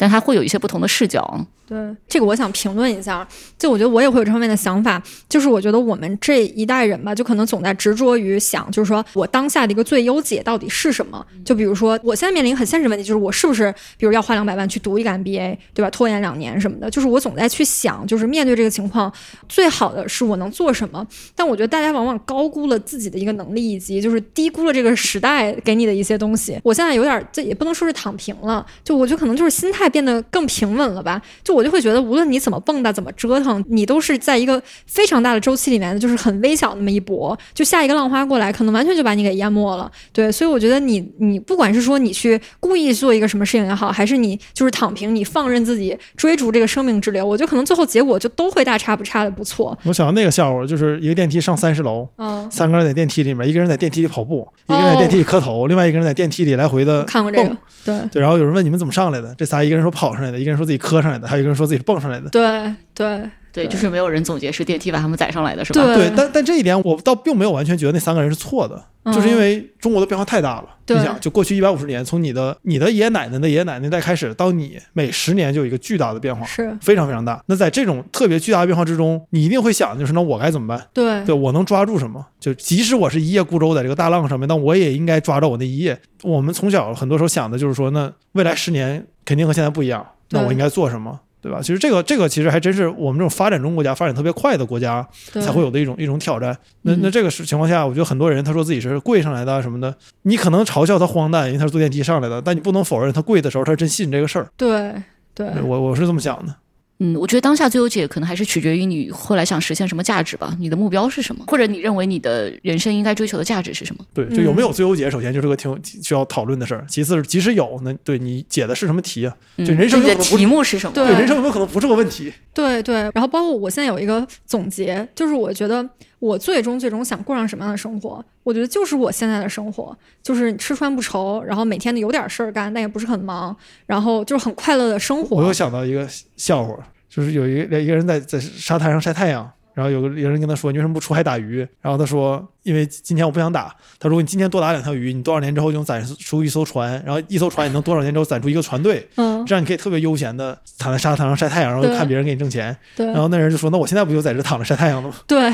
但它会有一些不同的视角。对这个，我想评论一下。就我觉得我也会有这方面的想法，就是我觉得我们这一代人吧，就可能总在执着于想，就是说我当下的一个最优解到底是什么？就比如说，我现在面临一个很现实问题，就是我是不是，比如要花两百万去读一个 MBA，对吧？拖延两年什么的，就是我总在去想，就是面对这个情况，最好的是我能做什么？但我觉得大家往往高估了自己的一个能力，以及就是低估了这个时代给你的一些东西。我现在有点，这也不能说是躺平了，就我觉得可能就是心态变得更平稳了吧。就我就会觉得，无论你怎么蹦跶，怎么折腾，你都是在一个非常大的周期里面，就是很微小那么一搏，就下一个浪花过来，可能完全就把你给淹没了。对，所以我觉得你你不管是说你去故意做一个什么事情也好，还是你就是躺平，你放任自己追逐这个生命之流，我觉得可能最后结果就都会大差不差的不错。我想到那个笑话，就是一个电梯上三十楼，嗯，三个人在电梯里面，一个人在电梯里跑步，一哦个人在电梯里磕头，另外一个人在电梯里来回的看过这个。，对对，然后有人问你们怎么上来的，这仨一个人说跑上来的，一个人说自己磕上来的，还有一个人说自己是蹦上来的。对对对，就是没有人总结是电梯把他们载上来的，是吧？对对，但但这一点我倒并没有完全觉得那三个人是错的，嗯就是因为中国的变化太大了。对你想，就过去一百五十年，从你的你的爷爷奶奶的爷爷奶奶那代开始，到你每十年就有一个巨大的变化，是，非常非常大。那在这种特别巨大的变化之中，你一定会想，就是那我该怎么办？对对我能抓住什么？就即使我是一叶孤舟在这个大浪上面，但我也应该抓着我那一叶。我们从小很多时候想的就是说，那未来十年肯定和现在不一样，那我应该做什么？对吧？其实这个这个其实还真是我们这种发展中国家、发展特别快的国家才会有的一种一种挑战。那嗯那这个是情况下，我觉得很多人他说自己是跪上来的啊什么的，你可能嘲笑他荒诞，因为他是坐电梯上来的，但你不能否认他跪的时候他是真信这个事儿。对对我我是这么想的。嗯，我觉得当下最优解可能还是取决于你后来想实现什么价值吧，你的目标是什么，或者你认为你的人生应该追求的价值是什么。对，就有没有最优解，首先就是个挺需要讨论的事儿。其次是即使有，那对你解的是什么题啊？嗯，就人生你的有可能不题目是什么？对对，人生有没有可能不是个问题？对对，然后包括我现在有一个总结，就是我觉得我最终最终想过上什么样的生活，我觉得就是我现在的生活，就是吃穿不愁，然后每天有点事儿干，但也不是很忙，然后就是很快乐的生活我又。想到一个笑话，就是有一个一个人在在沙滩上晒太阳，然后有个有人跟他说：“你为什么不出海打鱼？”然后他说：“因为今天我不想打。”他说：“你今天多打两条鱼，你多少年之后就能攒出一艘船，然后一艘船你能多少年之后攒出一个船队，嗯，这样你可以特别悠闲的躺在沙滩上晒太阳，然后对看别人给你挣钱。”对然后那人就说：“那我现在不就在这躺着晒太阳了吗对，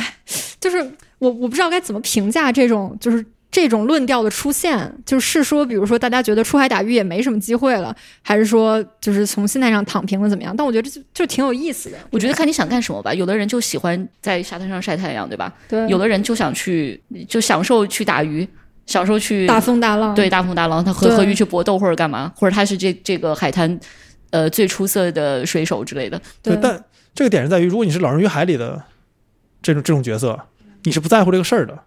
就是我我不知道该怎么评价这种就是。这种论调的出现，就是说，比如说，大家觉得出海打鱼也没什么机会了，还是说，就是从心态上躺平了怎么样？但我觉得这就就挺有意思的。我觉得看你想干什么吧。有的人就喜欢在沙滩上晒太阳，对吧？对，有的人就想去，就享受去打鱼，享受去大风大浪，对大风大浪，他和和鱼去搏斗或者干嘛，或者他是这这个海滩呃最出色的水手之类的。对，但这个点是在于，如果你是《老人与海》里的这种这种角色，你是不在乎这个事儿的，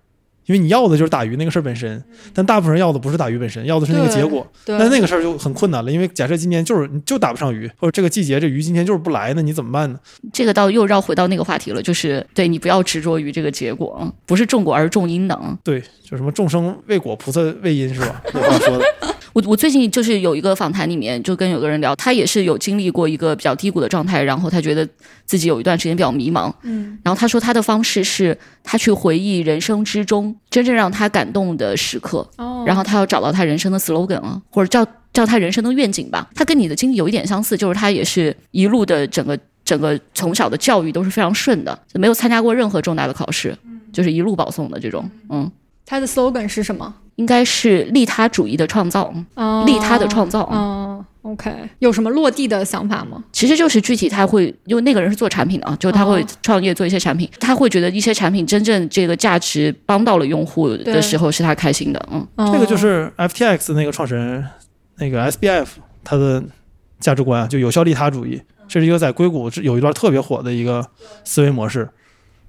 因为你要的就是打鱼那个事儿本身。但大部分人要的不是打鱼本身，要的是那个结果。对，但那个事儿就很困难了，因为假设今年就是你就打不上鱼，或者这个季节这鱼今天就是不来，那你怎么办呢？这个倒又绕回到那个话题了，就是对你不要执着于这个结果，不是种果而是种因的。对，就什么众生为果，菩萨为因，是吧？这话说的。我我最近就是有一个访谈里面，就跟有个人聊，他也是有经历过一个比较低谷的状态，然后他觉得自己有一段时间比较迷茫，嗯然后他说他的方式是他去回忆人生之中真正让他感动的时刻，哦，然后他要找到他人生的 slogan 啊，或者叫叫他人生的愿景吧。他跟你的经历有一点相似，就是他也是一路的整个整个从小的教育都是非常顺的，没有参加过任何重大的考试，就是一路保送的这种，嗯。他的 slogan 是什么？应该是利他主义的创造，哦利他的创造。哦，OK，有什么落地的想法吗？其实就是具体他会，因为那个人是做产品的啊，就他会哦创业做一些产品，他会觉得一些产品真正这个价值帮到了用户的时候，是他开心的。嗯，哦这个就是 FTX 那个创始人，那个 SBF 他的价值观啊，就有效利他主义，这是一个在硅谷有一段特别火的一个思维模式。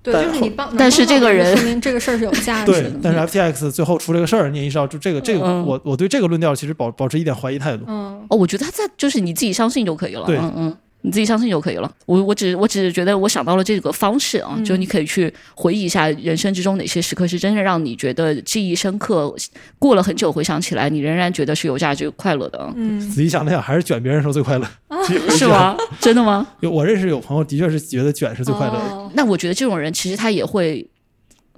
对，但就是你帮，但是这个人说明这个事儿是有价值对的。，但是 FTX 最后出这个事儿，你也意识到，就这个这个，嗯我我对这个论调其实保保持一点怀疑态度。嗯，哦，我觉得他在就是你自己相信就可以了。对嗯嗯。你自己相信就可以了。我我只我只是觉得我想到了这个方式啊，嗯就你可以去回忆一下人生之中哪些时刻是真正让你觉得记忆深刻，过了很久回想起来，你仍然觉得是有价值、快乐的，嗯，仔细想了想，还是卷别人的时候最快乐，是吗？真的吗？有我认识有朋友的确是觉得卷是最快乐的。哦那我觉得这种人其实他也会，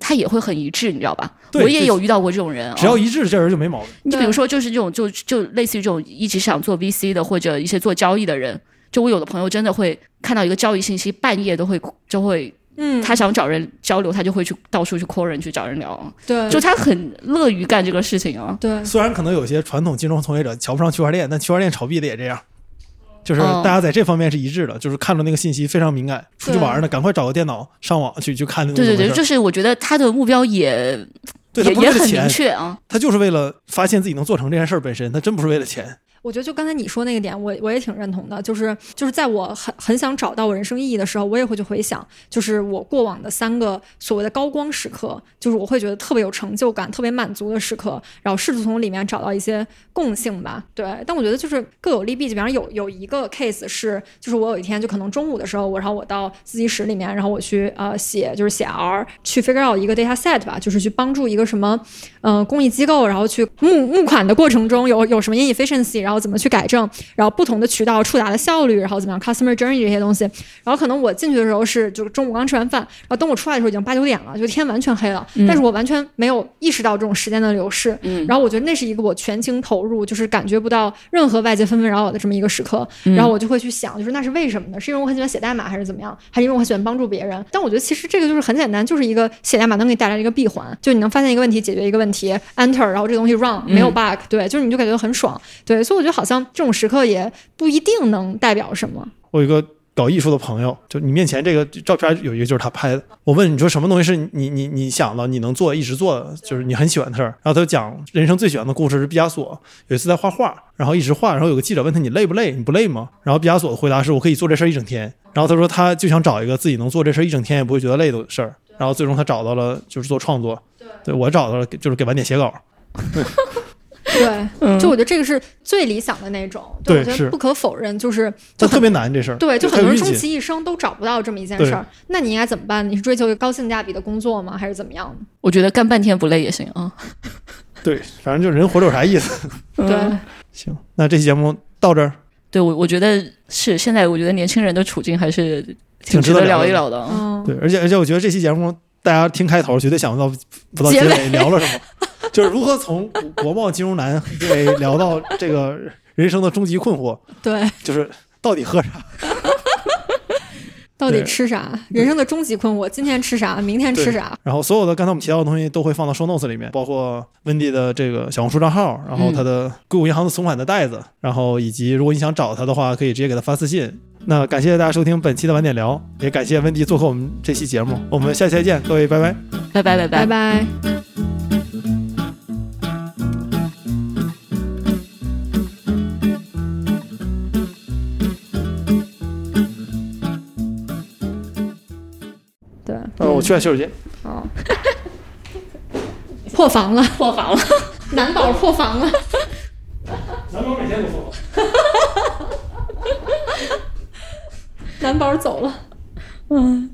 他也会很一致，你知道吧？对我也有遇到过这种人啊。只要一致，这人就没毛病。你比如说，就是这种就就类似于这种一直想做 VC 的或者一些做交易的人，就我有的朋友真的会看到一个交易信息，半夜都会就会，嗯，他想找人交流，他就会去到处去 call 人去找人聊，对，就他很乐于干这个事情啊。对，虽然可能有些传统金融从业者瞧不上区块链，但区块链炒币的也这样，就是哦。大家在这方面是一致的，就是看到那个信息非常敏感，出去玩呢，赶快找个电脑上网去去看那个对对对，就是我觉得他的目标也对也也很明确啊。他就是为了发现自己能做成这件事儿本身，他真不是为了钱。我觉得就刚才你说那个点，我我也挺认同的，就是就是在我很很想找到我人生意义的时候，我也会去回想，就是我过往的三个所谓的高光时刻，就是我会觉得特别有成就感、特别满足的时刻，然后试图从里面找到一些共性吧。对，但我觉得就是各有利弊。就比方有有一个 case 是，就是我有一天就可能中午的时候，我然后我到自习室里面，然后我去呃写就是写 R 去 figure out 一个 data set 吧，就是去帮助一个什么呃公益机构，然后去募募款的过程中有有什么 inefficiency，然后怎么去改正，然后不同的渠道触达的效率，然后怎么样 customer journey 这些东西。然后可能我进去的时候是就是中午刚吃完饭，然后等我出来的时候已经八九点了，就天完全黑了，但是我完全没有意识到这种时间的流逝。嗯然后我觉得那是一个我全情投入，就是感觉不到任何外界纷纷扰扰的这么一个时刻。嗯然后我就会去想，就是那是为什么呢？是因为我很喜欢写代码，还是怎么样？还是因为我很喜欢帮助别人？但我觉得其实这个就是很简单，就是一个写代码能给你带来一个闭环，就你能发现一个问题，解决一个问题，enter，然后这个东西 run 没有 bug，、对，就是你就感觉很爽，对，所以我觉得好像这种时刻也不一定能代表什么。我有一个搞艺术的朋友，就你面前这个照片有一个就是他拍的。我问你说什么东西是你你你想到你能做一直做的，就是你很喜欢的事儿。然后他就讲人生最喜欢的故事是毕加索，有一次在画画，然后一直画，然后有个记者问他你累不累？你不累吗？然后毕加索的回答是我可以做这事儿一整天。然后他说他就想找一个自己能做这事儿一整天也不会觉得累的事儿。然后最终他找到了就是做创作，对我找到了就是给晚点写稿。对，就我觉得这个是最理想的那种。对是我觉得不可否认，就是这就特别难这事儿，对，就很多人终其一生都找不到这么一件事儿。那你应该怎么办？你是追求一个高性价比的工作吗？还是怎么样？我觉得干半天不累也行啊。对，反正就人活着有啥意思？对，行，那这期节目到这儿，对我，我觉得是现在，我觉得年轻人的处境还是挺值值得得聊一聊的啊。嗯，对，而且而且我觉得这期节目大家听开头绝对想不到不到结结尾尾聊了什么，就是如何从国贸金融男对聊到这个人生的终极困惑，对，就是到底喝啥？到底吃啥？人生的终极困惑：今天吃啥？明天吃啥？然后所有的刚才我们提到的东西都会放到 show notes 里面，包括温蒂的这个小红书账号，然后他的硅谷银行的存款的袋子，然后以及如果你想找他的话，可以直接给他发私信。那感谢大家收听本期的晚点聊，也感谢温迪做客我们这期节目，我们下期再见，各位拜拜。拜拜拜拜拜拜。我去下洗手间。哦，破防了，破防了。男宝破防了。男宝每天都破防。男宝走了。嗯。